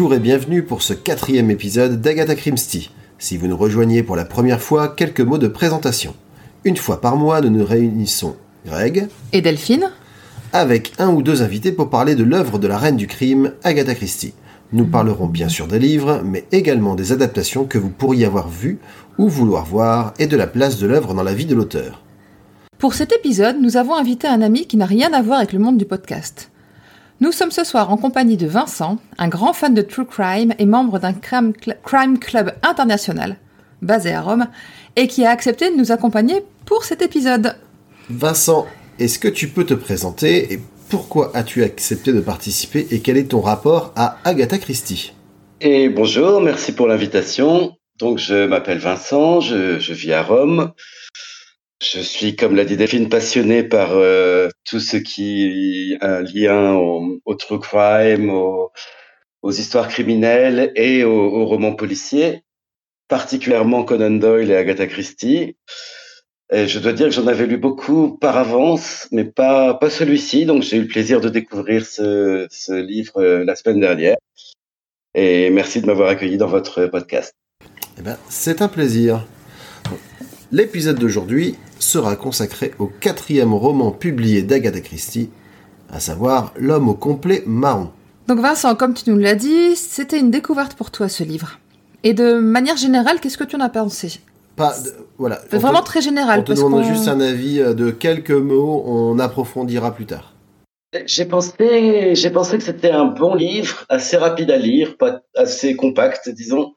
Bonjour et bienvenue pour ce quatrième épisode d'Agatha Christie. Si vous nous rejoignez pour la première fois, quelques mots de présentation. Une fois par mois, nous nous réunissons Greg Et Delphine avec un ou deux invités pour parler de l'œuvre de la reine du crime, Agatha Christie. Nous parlerons bien sûr des livres, mais également des adaptations que vous pourriez avoir vues ou vouloir voir et de la place de l'œuvre dans la vie de l'auteur. Pour cet épisode, nous avons invité un ami qui n'a rien à voir avec le monde du podcast. Nous sommes ce soir en compagnie de Vincent, un grand fan de True Crime et membre d'un crime, cl- crime club international, basé à Rome, et qui a accepté de nous accompagner pour cet épisode. Vincent, est-ce que tu peux te présenter et pourquoi as-tu accepté de participer et quel est ton rapport à Agatha Christie? Et bonjour, merci pour l'invitation. Donc, je m'appelle Vincent, je, je vis à Rome. Je suis, comme l'a dit Delphine, passionné par euh, tout ce qui a un lien au, true crime, au- aux histoires criminelles et aux, romans policiers, particulièrement Conan Doyle et Agatha Christie. Je dois dire que j'en avais lu beaucoup par avance, mais pas, pas celui-ci. Donc, j'ai eu le plaisir de découvrir ce, ce livre euh, la semaine dernière. Et merci de m'avoir accueilli dans votre podcast. Eh ben, c'est un plaisir. L'épisode d'aujourd'hui sera consacré au quatrième roman publié d'Agatha Christie, à savoir L'homme au complet marron. Donc Vincent, comme tu nous l'as dit, c'était une découverte pour toi ce livre. Et de manière générale, qu'est-ce que tu en as pensé? Pas, de- voilà. te- Vraiment très général. On te demande juste un avis euh, de quelques mots, on approfondira plus tard. J'ai pensé, j'ai pensé que c'était un bon livre, assez rapide à lire, pas assez compact, disons,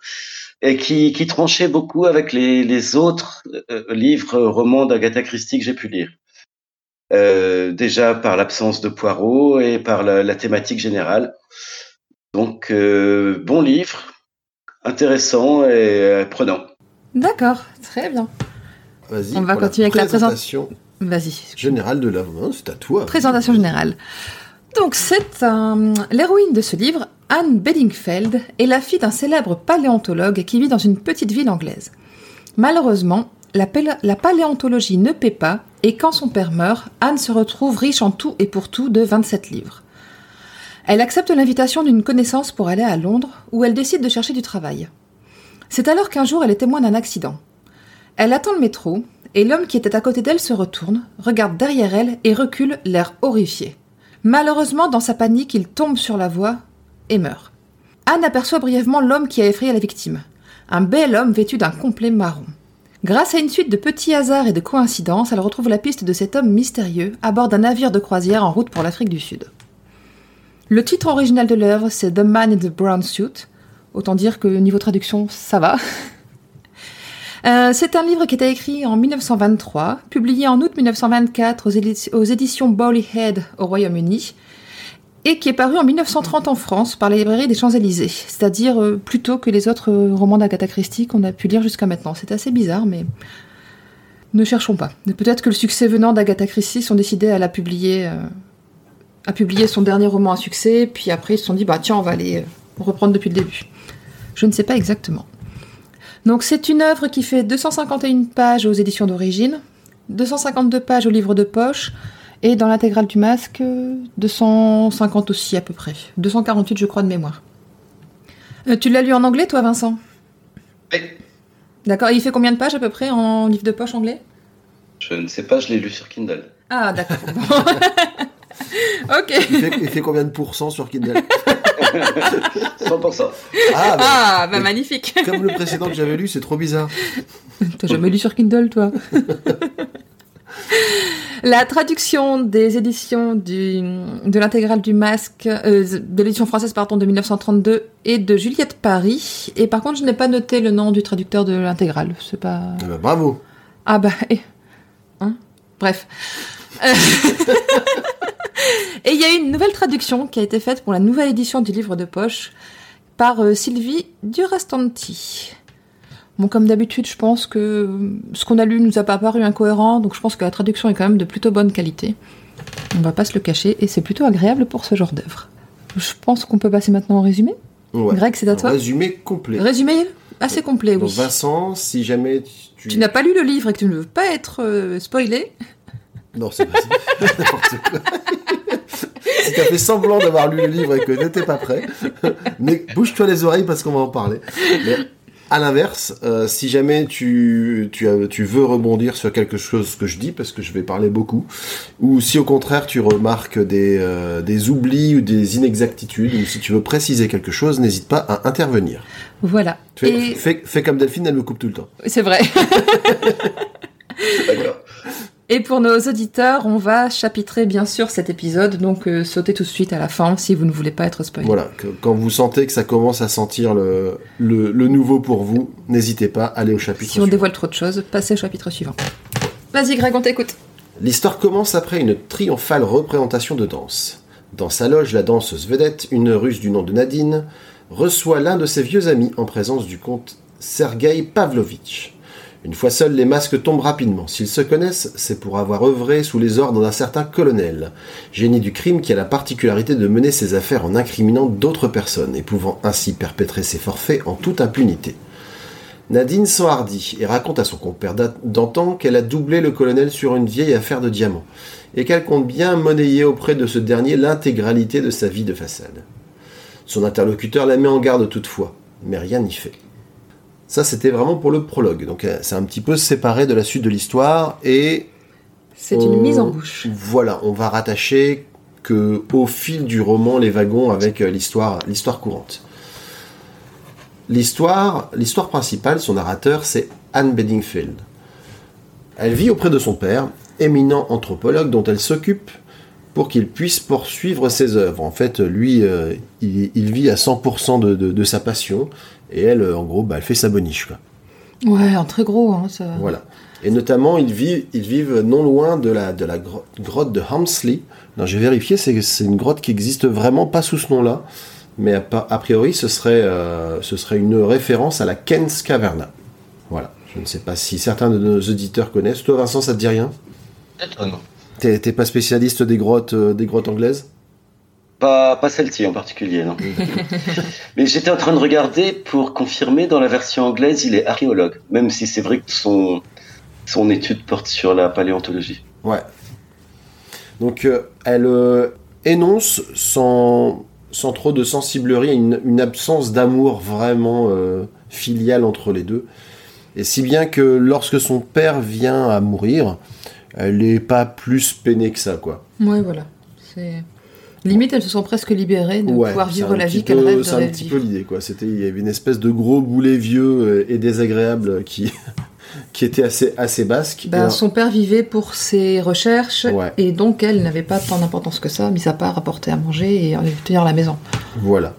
et qui, qui tranchait beaucoup avec les, les autres euh, livres, romans d'Agatha Christie que j'ai pu lire. Euh, déjà par l'absence de Poirot et par la, la thématique générale. Donc, euh, bon livre, intéressant et euh, prenant. D'accord, très bien. Vas-y. On va continuer avec la présentation Vas-y. générale de. Non, C'est à toi. Présentation générale. Donc, c'est un- l'héroïne de ce livre, Anne Bedingfeld, est la fille d'un célèbre paléontologue qui vit dans une petite ville anglaise. Malheureusement, la, la paléontologie ne paie pas, et quand son père meurt, Anne se retrouve riche en tout et pour tout de 27 livres. Elle accepte l'invitation d'une connaissance pour aller à Londres, où elle décide de chercher du travail. C'est alors qu'un jour elle est témoin d'un accident. Elle attend le métro, et l'homme qui était à côté d'elle se retourne, regarde derrière elle et recule, l'air horrifié. Malheureusement, dans sa panique, il tombe sur la voie et meurt. Anne aperçoit brièvement l'homme qui a effrayé la victime. Un bel homme vêtu d'un complet marron. Grâce à une suite de petits hasards et de coïncidences, elle retrouve la piste de cet homme mystérieux à bord d'un navire de croisière en route pour l'Afrique du Sud. Le titre original de l'œuvre, c'est The Man in the Brown Suit. Autant dire que niveau traduction, ça va. Euh, c'est un livre qui était écrit en 1923, publié en août 1924 aux, édi- aux éditions Bowley Head au Royaume-Uni, et qui est paru en 1930 en France par la librairie des Champs-Élysées, c'est-à-dire euh, plus tôt que les autres euh, romans d'Agatha Christie qu'on a pu lire jusqu'à maintenant. C'est assez bizarre, mais ne cherchons pas. Peut-être que le succès venant d'Agatha Christie sont décidés à la publier, euh, à publier son dernier roman à succès, puis après ils se sont dit bah tiens on va aller euh, reprendre depuis le début. Je ne sais pas exactement. Donc c'est une œuvre qui fait 251 pages aux éditions d'origine, 252 pages au livre de poche, et dans l'intégrale du masque, euh, 250 aussi à peu près. 248 je crois de mémoire. Euh, tu l'as lu en anglais toi Vincent? Oui. D'accord, il fait combien de pages à peu près en livre de poche anglais? Je ne sais pas, je l'ai lu sur Kindle. Ah d'accord. Ok. Il fait, il fait combien de pourcents sur Kindle? 100%. Ah, bah, Ah, bah magnifique. comme le précédent que j'avais lu, c'est trop bizarre. T'as jamais lu sur Kindle, toi? La traduction des éditions du, de l'intégrale du masque, euh, de l'édition française pardon, de 1932 est de Juliette Paris. Et par contre, je n'ai pas noté le nom du traducteur de l'intégrale. C'est pas. Ah bah, bravo. Ah bah. eh. Hein Bref. Euh, Et il y a une nouvelle traduction qui a été faite pour la nouvelle édition du livre de poche par euh, Sylvie Durastanti. Bon, comme d'habitude, je pense que ce qu'on a lu nous a pas paru incohérent, donc je pense que la traduction est quand même de plutôt bonne qualité. On va pas se le cacher, et c'est plutôt agréable pour ce genre d'œuvre. Je pense qu'on peut passer maintenant au résumé. Ouais. Greg, c'est à toi Résumé complet. Résumé assez complet, Donc oui. Vincent, si jamais tu... Tu n'as pas lu le livre et que tu ne veux pas être euh, spoilé, Non, c'est pas ça. N'importe quoi. si t'as fait semblant d'avoir lu le livre et que t'étais pas prêt, mais bouge-toi les oreilles parce qu'on va en parler. Mais à l'inverse, euh, si jamais tu, tu, tu veux rebondir sur quelque chose que je dis, parce que je vais parler beaucoup, ou si au contraire tu remarques des, euh, des oublis ou des inexactitudes, ou si tu veux préciser quelque chose, n'hésite pas à intervenir. voilà. Fais, Et fais- fais comme Delphine, elle me coupe tout le temps. c'est vrai. D'accord. Et pour nos auditeurs, on va chapitrer bien sûr cet épisode, donc euh, sautez tout de suite à la fin si vous ne voulez pas être spoilé. Voilà, que- quand vous sentez que ça commence à sentir le, le, le nouveau pour vous, n'hésitez pas, allez au chapitre Si on suivant. dévoile trop de choses, passez au chapitre suivant. Vas-y Greg, on t'écoute. L'histoire commence après une triomphale représentation de danse. Dans sa loge, la danseuse vedette, une russe du nom de Nadine, reçoit l'un de ses vieux amis en présence du comte Sergei Pavlovitch. Une fois seuls, les masques tombent rapidement. S'ils se connaissent, c'est pour avoir œuvré sous les ordres d'un certain colonel, génie du crime qui a la particularité de mener ses affaires en incriminant d'autres personnes et pouvant ainsi perpétrer ses forfaits en toute impunité. Nadine s'enhardit et raconte à son compère d'a- d'antan qu'elle a doublé le colonel sur une vieille affaire de diamants et qu'elle compte bien monnayer auprès de ce dernier l'intégralité de sa vie de façade. Son interlocuteur la met en garde toutefois, mais rien n'y fait. Ça, c'était vraiment pour le prologue, donc euh, c'est un petit peu séparé de la suite de l'histoire et C'est une mise en bouche. Voilà, on va rattacher que au fil du roman les wagons avec euh, l'histoire, l'histoire courante. L'histoire, l'histoire principale, son narrateur, c'est Anne Bedingfield. Elle vit auprès de son père, éminent anthropologue dont elle s'occupe pour qu'il puisse poursuivre ses œuvres. En fait, lui, euh, il, il vit à 100% de, de- de sa passion, et elle, euh, en gros, bah, elle fait sa boniche. Quoi. Ouais, en très gros. Hein, ça... Voilà. Et notamment, ils vivent, ils vivent non loin de la, de la gro- grotte de Hamsley. Non, j'ai vérifié, c'est, une grotte qui existe vraiment pas sous ce nom-là. Mais a, priori, ce serait, euh, ce serait une référence à la Ken's Caverna. Voilà. Je ne sais pas si certains de nos auditeurs connaissent. Toi, Vincent, ça te dit rien? Peut-être non. T'es, t'es pas spécialiste des grottes, euh, des grottes anglaises? Pas, pas celle-ci en particulier, non. Mais j'étais en train de regarder pour confirmer dans la version anglaise, il est archéologue, même si c'est vrai que son, son étude porte sur la paléontologie. Ouais. Donc, euh, elle euh, énonce sans, sans trop de sensiblerie une, une absence d'amour vraiment euh, filial entre les deux. Et si bien que lorsque son père vient à mourir, elle n'est pas plus peinée que ça, quoi. Ouais, voilà. C'est... Limite, elles se sont presque libérées de Ouais, pouvoir vivre la vie qu'elles rêvent de C'est un petit peu l'idée, quoi. C'était, il y avait une espèce de gros boulet vieux euh, et désagréable qui, qui était assez, assez basque. Ben, son père vivait pour ses recherches Ouais. et donc elle n'avait pas tant d'importance que ça, mis à part apporter à manger et tenir la maison. Voilà.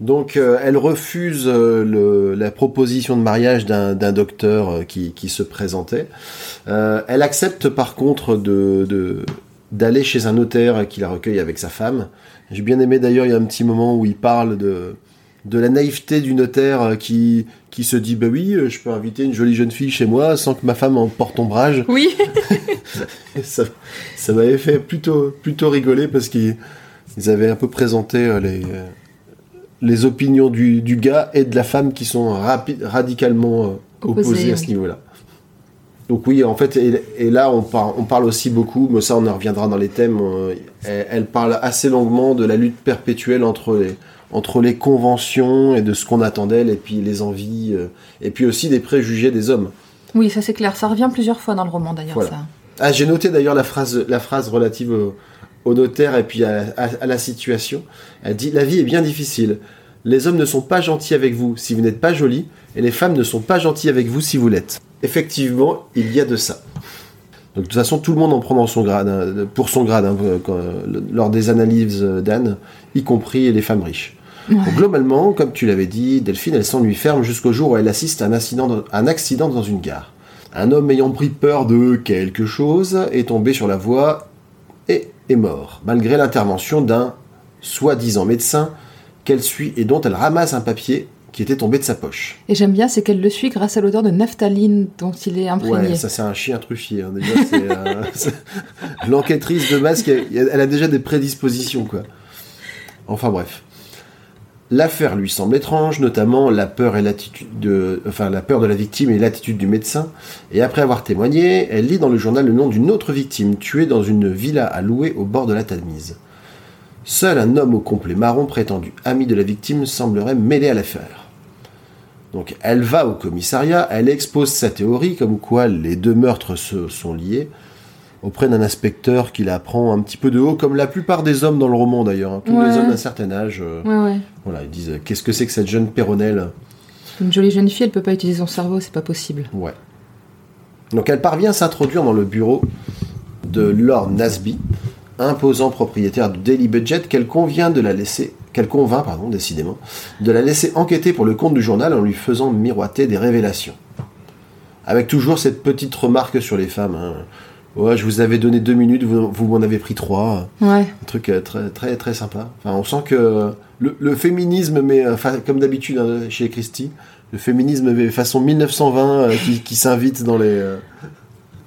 Donc euh, elle refuse euh, le- la proposition de mariage d'un d'un docteur euh, qui, qui se présentait. Elle accepte par contre de de- d'aller chez un notaire qui la recueille avec sa femme. J'ai bien aimé d'ailleurs, il y a un petit moment où il parle de, de la naïveté du notaire qui, qui se dit Bah oui, je peux inviter une jolie jeune fille chez moi sans que ma femme en porte ombrage. Oui, ça, ça m'avait fait plutôt, plutôt rigoler parce qu'ils ils avaient un peu présenté euh, les, euh, les opinions du, du gars et de la femme qui sont rapi- radicalement euh, Opposées, opposées à ce niveau-là. Donc oui, en fait, et, et là, on, par- on parle aussi beaucoup, mais ça, on en reviendra dans les thèmes, euh, elle, elle parle assez longuement de la lutte perpétuelle entre les, entre les conventions et de ce qu'on attend d'elle, et puis les envies, euh, et puis aussi des préjugés des hommes. oui, ça c'est clair. Ça revient plusieurs fois dans le roman d'ailleurs. Voilà. Ça. Ah, j'ai noté d'ailleurs la phrase, la phrase relative au, au notaire et puis à, à- à la situation. Elle dit La vie est bien difficile. Les hommes ne sont pas gentils avec vous si vous n'êtes pas jolie, et les femmes ne sont pas gentilles avec vous si vous l'êtes. Effectivement, il y a de ça. Donc, de toute façon, tout le monde en prend dans son grade, hein, pour son grade, hein, quand- lors des analyses d'Anne, y compris les femmes riches. Donc, globalement, comme tu l'avais dit, Delphine, elle s'ennuie ferme jusqu'au jour où elle assiste à un accident, dans- un accident dans une gare. Un homme ayant pris peur de quelque chose est tombé sur la voie et est mort, malgré l'intervention d'un soi-disant médecin qu'elle suit et dont elle ramasse un papier qui était tombé de sa poche. Et j'aime bien, c'est qu'elle le suit grâce à l'odeur de naphtaline dont il est imprégné. Ouais, ça c'est un chien truffier. hein, déjà, c'est, euh, L'enquêtrice de masque, elle, elle a déjà des prédispositions, quoi. Enfin bref. L'affaire lui semble étrange, notamment la peur et l'attitude de, enfin la peur de la victime et l'attitude du médecin. Et après avoir témoigné, elle lit dans le journal le nom d'une autre victime tuée dans une villa à louer au bord de la Tamise. Seul un homme au complet marron prétendu ami de la victime semblerait mêlé à l'affaire. Donc elle va au commissariat, elle expose sa théorie comme quoi les deux meurtres se sont liés auprès d'un inspecteur qui la prend un petit peu de haut, comme la plupart des hommes dans le roman d'ailleurs. hein. Tous Ouais. les hommes d'un certain âge, euh, Ouais, ouais. voilà, ils disent qu'est-ce que c'est que cette jeune péronnelle Une jolie jeune fille, elle peut pas utiliser son cerveau, c'est pas possible. Ouais. Donc elle parvient à s'introduire dans le bureau de Lord Nasby, imposant propriétaire du Daily Budget qu'elle convient de la laisser, qu'elle convainc, pardon, décidément, de la laisser enquêter pour le compte du journal en lui faisant miroiter des révélations. Avec toujours cette petite remarque sur les femmes. hein. Ouais, je vous avais donné deux minutes, vous, vous m'en avez pris trois. Ouais. Un truc euh, très très très sympa. Enfin, on sent que le, le féminisme, mais euh, enfin, comme d'habitude hein, chez Christie, le féminisme mais façon 1920 euh, qui, qui s'invite dans les euh,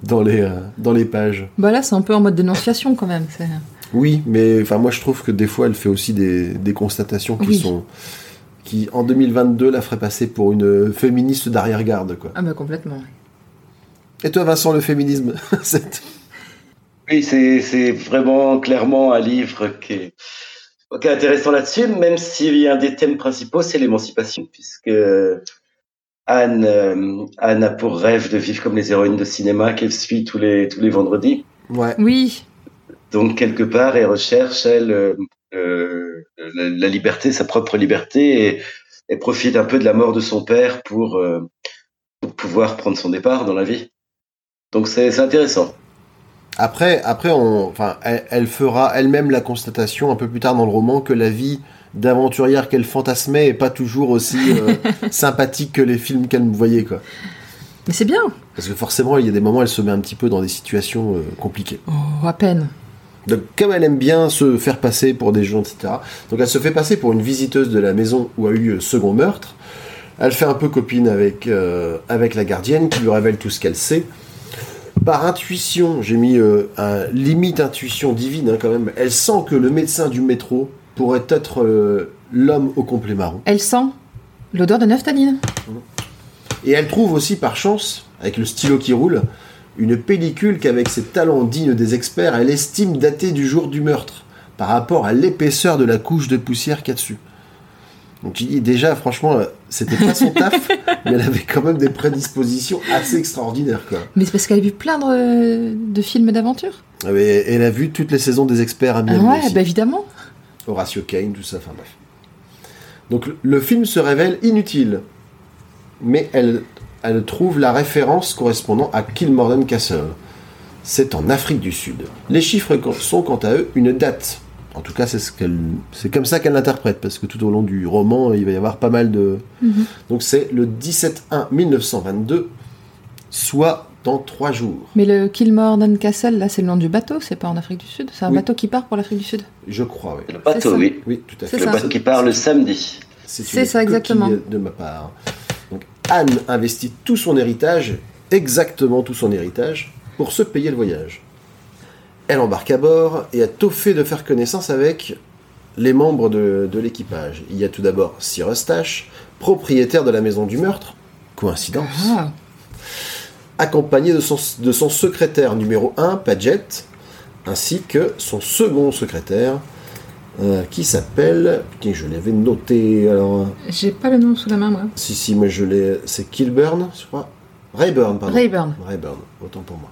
dans les euh, dans les pages. Bah là, c'est un peu en mode dénonciation quand même. c'est- Oui, mais enfin moi je trouve que des fois elle fait aussi des, des constatations qui Oui. sont qui en 2022 la ferait passer pour une féministe d'arrière-garde quoi. Ah bah complètement. Et toi Vincent le féminisme c'est- Oui, c'est c'est vraiment clairement un livre qui est, qui est intéressant là-dessus, même si un des thèmes principaux, c'est l'émancipation, puisque Anne, euh, Anne a pour rêve de vivre comme les héroïnes de cinéma qu'elle suit tous les, tous les vendredis. Ouais. Oui. Donc, quelque part, elle recherche, elle, euh, euh, la, la liberté, sa propre liberté, et, et profite un peu de la mort de son père pour, euh, pour pouvoir prendre son départ dans la vie. Donc, c'est intéressant. Après, après, on, enfin, elle, elle fera elle-même la constatation un peu plus tard dans le roman que la vie d'aventurière qu'elle fantasmait est pas toujours aussi euh, sympathique que les films qu'elle voyait, quoi. Mais c'est bien. Parce que forcément, il y a des moments, où elle se met un petit peu dans des situations euh, compliquées. Oh, à peine. Donc, comme elle aime bien se faire passer pour des gens, etc. Donc, elle se fait passer pour une visiteuse de la maison où a eu le second meurtre. Elle fait un peu copine avec, euh, avec la gardienne qui lui révèle tout ce qu'elle sait. Par intuition, j'ai mis euh, un limite intuition divine hein, quand même. Elle sent que le médecin du métro pourrait être euh, l'homme au complet marron. Elle sent l'odeur de naphtaline. Et elle trouve aussi par chance, avec le stylo qui roule, une pellicule qu'avec ses talents dignes des experts, elle estime dater du jour du meurtre, par rapport à l'épaisseur de la couche de poussière qu'il y a dessus. Donc déjà, franchement, c'était pas son taf, mais elle avait quand même des prédispositions assez extraordinaires, quoi. Mais c'est parce qu'elle a vu plein de, de films d'aventure. Et elle a vu toutes les saisons des experts à Ah Miami ouais, aussi. bah évidemment. Horatio Kane, tout ça, enfin bref. Donc le film se révèle inutile, mais elle, elle trouve la référence correspondant à Kilmorden Castle. C'est en Afrique du Sud. Les chiffres sont quant à eux une date. En tout cas, c'est ce comme ça qu'elle l'interprète, parce que tout au long du roman, il va y avoir pas mal de. Mhm. Donc c'est le 17-1-1922, soit dans trois jours. Mais le Kilmorden Castle, là, c'est le nom du bateau, c'est pas en Afrique du Sud? C'est un Oui. bateau qui part pour l'Afrique du Sud? Je crois, oui. Le bateau, oui. Oui, tout à C'est fait. Le bateau qui part le samedi. C'est ça, exactement. de ma part. Anne investit tout son héritage, exactement tout son héritage, pour se payer le voyage. Elle embarque à bord et a tôt fait de faire connaissance avec les membres de, de l'équipage. Il y a tout d'abord Sir Eustache, propriétaire de la maison du meurtre, coïncidence, Ah, accompagné de son, de son secrétaire numéro 1, Paget, ainsi que son second secrétaire, euh, qui s'appelle... Putain, je l'avais noté, alors... j'ai pas le nom sous la main, moi. Si, si, moi je l'ai. C'est Kilburn, je crois. Rayburn, pardon. Rayburn. Rayburn, autant pour moi.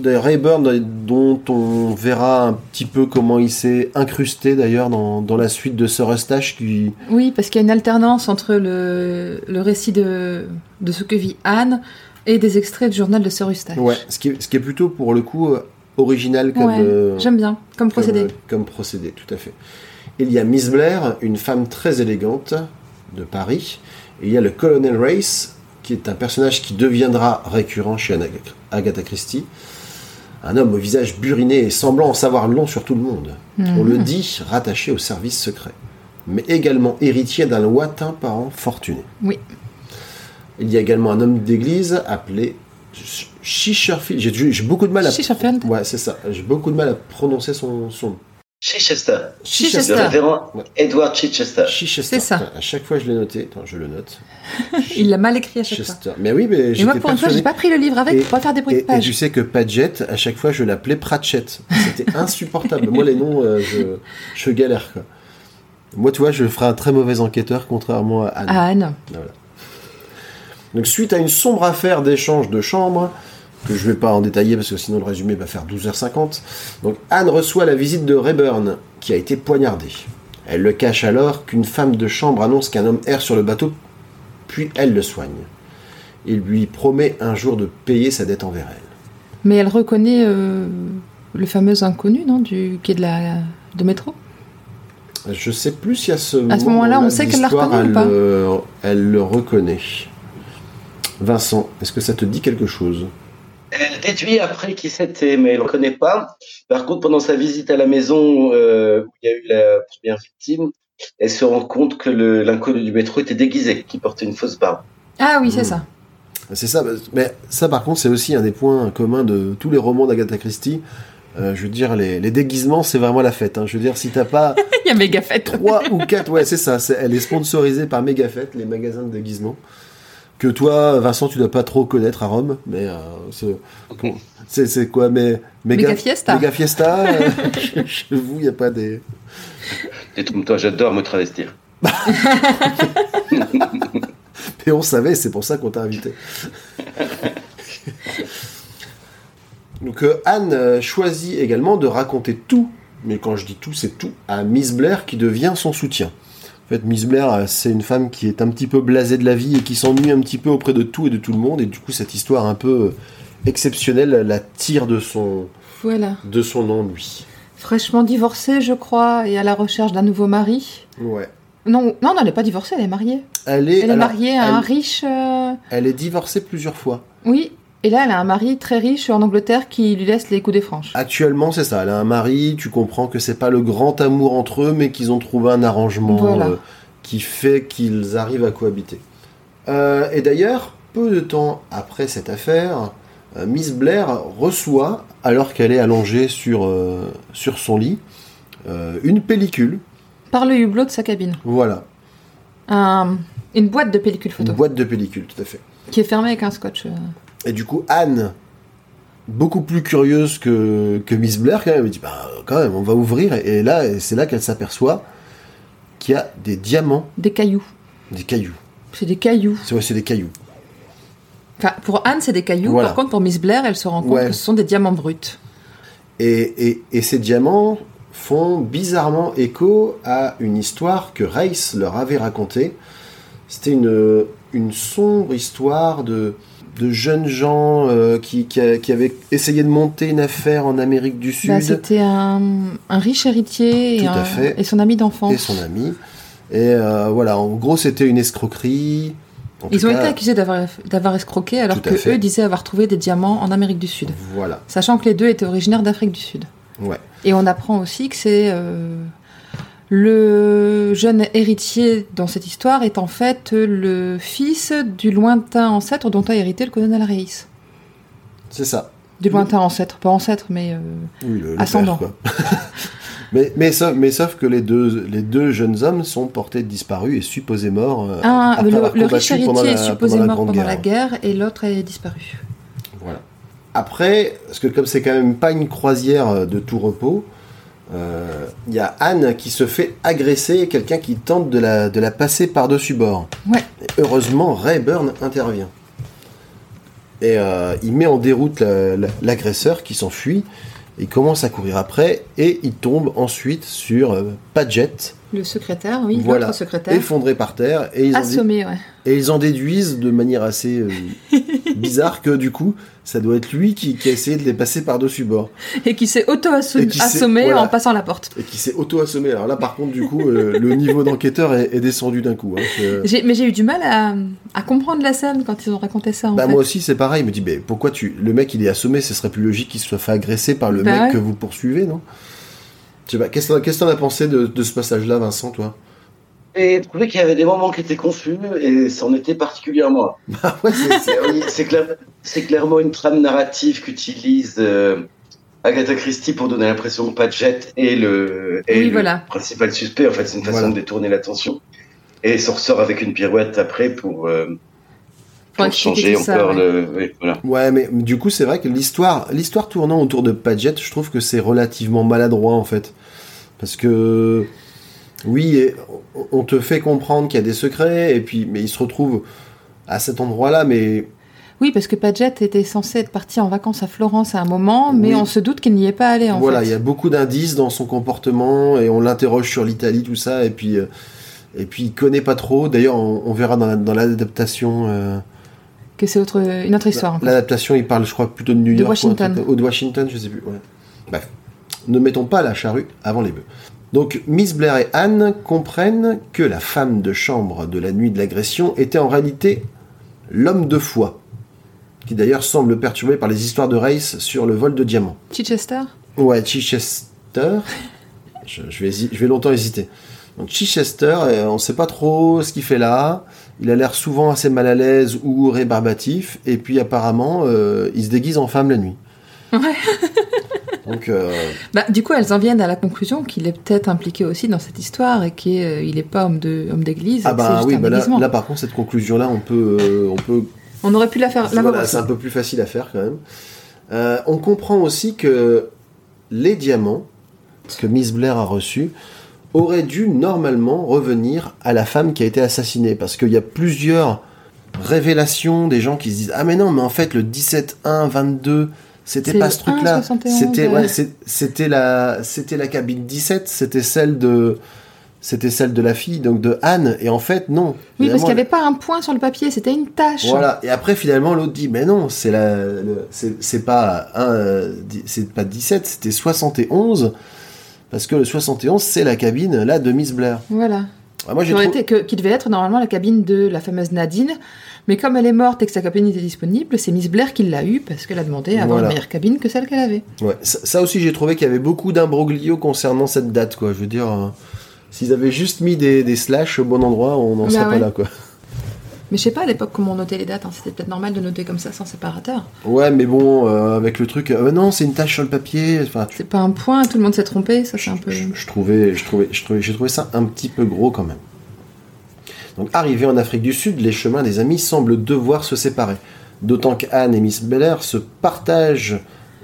De Rayburn, dont on verra un petit peu comment il s'est incrusté d'ailleurs dans, dans la suite de ce Eustache qui, Oui, parce qu'il y a une alternance entre le, le récit de, de ce que vit Anne et des extraits du journal de Sir Eustache. ouais, ce qui, est, ce qui est plutôt pour le coup euh, original comme, Ouais, euh, J'aime bien, comme procédé. Comme, euh, comme procédé, tout à fait. Il y a Miss Blair, une femme très élégante de Paris. Et il y a le Colonel Race, qui est un personnage qui deviendra récurrent chez Agatha Christie. Un homme au visage buriné et semblant en savoir long sur tout le monde. On le dit rattaché au service secret, mais également héritier d'un lointain parent fortuné. Oui. Il y a également un homme d'église appelé Sh- Chichester. J'ai j'ai beaucoup de mal à. Chichester. Ouais, c'est ça. J'ai beaucoup de mal à prononcer son, son nom. Chichester. Chichester. Le révérend Ouais. Edward Chichester. Chichester. C'est ça. À chaque fois, je l'ai noté. Attends, je le note. Il l'a mal écrit à chaque fois. Chichester. Mais oui, mais Et j'étais moi, pour une fois, j'ai pas pris le livre avec Et- pour pas faire des bruits Et, de et page. tu sais que Padgett, à chaque fois, je l'appelais Pratchett. C'était insupportable. Moi, les noms, euh, je, je galère. Quoi. Moi, tu vois, je ferai un très mauvais enquêteur, contrairement à Anne. Ah, Anne. Donc, suite à une sombre affaire d'échange de chambres, que je vais pas en détailler parce que sinon le résumé va faire 12h50, donc Anne reçoit la visite de Rayburn, qui a été poignardé. Elle le cache alors qu'une femme de chambre annonce qu'un homme erre sur le bateau, puis elle le soigne. Il lui promet un jour de payer sa dette envers elle. Mais elle reconnaît euh, le fameux inconnu, non, du quai de la de métro. Je sais plus si à ce, À ce moment-là, on sait qu'elle l'a reconnu ou pas le- elle le reconnaît. Vincent, est-ce que ça te dit quelque chose? Elle déduit après qui c'était, mais elle ne le connaît pas. Par contre, pendant sa visite à la maison euh, où il y a eu la première victime, elle se rend compte que l'inconnu du métro était déguisé, qui portait une fausse barbe. Ah oui, c'est Hmm. ça. C'est ça, mais ça par contre c'est aussi un des points communs de tous les romans d'Agatha Christie. Euh, je veux dire, les, les déguisements c'est vraiment la fête. hein. Je veux dire, si t'as pas Il y a méga fête. trois ou quatre, ouais c'est ça, elle est sponsorisée par Megafête, les magasins de déguisements. Que toi, Vincent, tu dois pas trop connaître à Rome, mais euh, c'est- bon, quoi, mais Méga Fiesta. Méga Fiesta. euh, chez vous, il y a pas des. Détrompe-toi, j'adore me travestir. Et on savait, c'est pour ça qu'on t'a invité. Donc euh, Anne choisit également de raconter tout, mais quand je dis tout, c'est tout, à Miss Blair qui devient son soutien. En fait, Miss Blair, c'est une femme qui est un petit peu blasée de la vie et qui s'ennuie un petit peu auprès de tout et de tout le monde, et du coup, cette histoire un peu euh, exceptionnelle la tire de son, Voilà. de son ennui. Fraîchement divorcée, je crois, et à la recherche d'un nouveau mari. Ouais. Non, non, elle n'est pas divorcée, elle est mariée. Elle est, Elle est alors, mariée à un riche. euh, elle est divorcée plusieurs fois. Oui, et là, elle a un mari très riche en Angleterre qui lui laisse les coups des franches. Actuellement, c'est ça. Elle a un mari, tu comprends que c'est pas le grand amour entre eux, mais qu'ils ont trouvé un arrangement Voilà. euh, qui fait qu'ils arrivent à cohabiter. Euh, et d'ailleurs, peu de temps après cette affaire, euh, Miss Blair reçoit, alors qu'elle est allongée sur, sur son lit, une pellicule. Par le hublot de sa cabine. Voilà, Un- une boîte de pellicule une photo boîte de pellicule, tout à fait. qui est fermée avec un scotch. Et du coup, Anne, beaucoup plus curieuse que, que Miss Blair, quand même, elle dit bah, quand même, on va ouvrir. Et là, c'est là qu'elle s'aperçoit qu'il y a des diamants, Des cailloux. des cailloux. C'est des cailloux. C'est ouais, c'est des cailloux. Enfin, pour Anne, c'est des cailloux. Voilà. Par contre, pour Miss Blair, elle se rend compte Ouais. que ce sont des diamants bruts. Et, et, et ces diamants font bizarrement écho à une histoire que Race leur avait racontée. C'était une, une sombre histoire de, de jeunes gens euh, qui, qui, a- qui avaient essayé de monter une affaire en Amérique du Sud. Bah, C'était un, un riche héritier et, un- son ami d'enfance. et son ami. Et euh, voilà, en gros, c'était une escroquerie. En Ils ont cas, été accusés d'avoir escroqué alors que eux disaient avoir trouvé des diamants en Amérique du Sud. Voilà, Sachant que les deux étaient originaires d'Afrique du Sud. ouais. Et on apprend aussi que c'est euh, le jeune héritier dans cette histoire est en fait le fils du lointain ancêtre dont a hérité le colonel Reis. C'est ça. Du lointain ancêtre, pas ancêtre, mais euh, Oui, le, le Ascendant. père, mais, mais, sauf, mais sauf que les deux, les deux jeunes hommes sont portés disparus et supposés morts. euh, après le, le riche héritier est supposé mort pendant la Guerre. et l'autre est disparu. Voilà. Après, parce que comme c'est quand même pas une croisière de tout repos, euh, il y a Anne qui se fait agresser et quelqu'un qui tente de la, de la passer par-dessus bord. Ouais. Et heureusement, Rayburn intervient. Et euh, il met en déroute la- la- l'agresseur qui s'enfuit. Il commence à courir après et il tombe ensuite sur euh, Padgett, Le secrétaire, oui, Voilà. l'autre secrétaire. effondré par terre. Et ils, en Assommé, ouais. et ils en déduisent de manière assez euh, bizarre que du coup, ça doit être lui qui, qui a essayé de les passer par-dessus bord. Et qui s'est auto-assommé voilà. en passant la porte. Et qui s'est auto-assommé. Alors là, par contre, du coup, euh, le niveau d'enquêteur est, est descendu d'un coup. hein. Mais j'ai eu du mal à, à comprendre la scène quand ils ont raconté ça. En Bah fait. moi aussi c'est pareil, il me dit mais pourquoi tu le mec il est assommé, ce serait plus logique qu'il se soit fait agresser par le Bah mec ouais. que vous poursuivez, non? Qu'est-ce que t'en- as pensé de, de ce passage-là, Vincent, toi? Et trouvé qu'il y avait des moments qui étaient confus et c'en était particulièrement. Ah ouais, c'est- clair- clairement une trame narrative qu'utilise euh, Agatha Christie pour donner l'impression que Padgett est le, est Oui, le voilà. principal suspect. En fait, c'est une façon Voilà. de détourner l'attention. Et s'en ressort avec une pirouette après pour, euh, Pour changer ça, encore ouais. le. oui, voilà. ouais, mais du coup c'est vrai que l'histoire, l'histoire tournant autour de Padgett, je trouve que c'est relativement maladroit en fait, parce que oui, et on- te fait comprendre qu'il y a des secrets et puis mais il se retrouve à cet endroit-là, mais Oui, parce que Padgett était censé être parti en vacances à Florence à un moment, mais Oui. on se doute qu'il n'y est pas allé en voilà, il y a beaucoup d'indices dans son comportement et on l'interroge sur l'Italie, tout ça, et puis euh, et puis il connaît pas trop. D'ailleurs, on, on verra dans la- dans l'adaptation. euh, Que c'est autre, une autre histoire. L'adaptation, il parle, je crois, plutôt de New De York Washington. ou, de Washington, je sais plus. ouais. Bref, ne mettons pas la charrue avant les bœufs. Donc, Miss Blair et Anne comprennent que la femme de chambre de la nuit de l'agression était en réalité l'homme de foi, qui d'ailleurs semble perturbé par les histoires de Race sur le vol de diamants. Chichester? Ouais, Chichester. je, je vais, hési- je vais longtemps hésiter. Donc Chichester, euh, on ne sait pas trop ce qu'il fait là. Il a l'air souvent assez mal à l'aise ou rébarbatif. Et puis apparemment, euh, il se déguise en femme la nuit. Ouais. Donc, euh, Bah, du coup, elles en viennent à la conclusion qu'il est peut-être impliqué aussi dans cette histoire et qu'il n'est pas homme d'église. ah bah oui, bah là, là, par contre, cette conclusion-là, on peut, euh, on peut On aurait pu la faire. Voilà, c'est un peu plus facile à faire quand même. Euh, on comprend aussi que les diamants que Miss Blair a reçus auraient dû normalement revenir à la femme qui a été assassinée. Parce qu'il y a plusieurs révélations des gens qui se disent Ah, mais non, mais en fait, le 17-1-22, c'était pas ce truc-là. 1,71, C'était ouais, c'était la, c'était la cabine 17, c'était celle de. C'était celle de la fille, donc de Anne, et en fait, non. Oui, parce qu'il n'y avait pas un point sur le papier, c'était une tâche. voilà. Et après, finalement, l'autre dit, mais non, c'est la, c'est pas un, c'est pas 17, c'était 71. Parce que le 71, c'est la cabine, là, de Miss Blair. Voilà. Ah, moi, j'ai trouvé- que- qui devait être normalement la cabine de la fameuse Nadine. Mais comme elle est morte et que sa cabine était disponible, c'est Miss Blair qui l'a eue parce qu'elle a demandé à avoir Voilà. une meilleure cabine que celle qu'elle avait. Ouais, ça, ça aussi, j'ai trouvé qu'il y avait beaucoup d'imbroglio concernant cette date, quoi. Je veux dire, euh, s'ils avaient juste mis des, des slash au bon endroit, on n'en Bah serait ouais. pas là, quoi. Mais je sais pas à l'époque comment on notait les dates. hein. C'était peut-être normal de noter comme ça sans séparateur. Ouais, mais bon, euh, avec le truc, euh, non, c'est une tâche sur le papier. Enfin, tu- C'est pas un point, tout le monde s'est trompé. Ça, c'est un peu. je, je trouvais, je trouvais, je trouvais, j'ai trouvé ça un petit peu gros quand même. Donc, arrivés en Afrique du Sud, les chemins des amis semblent devoir se séparer. D'autant qu'Anne et Miss Belair se partagent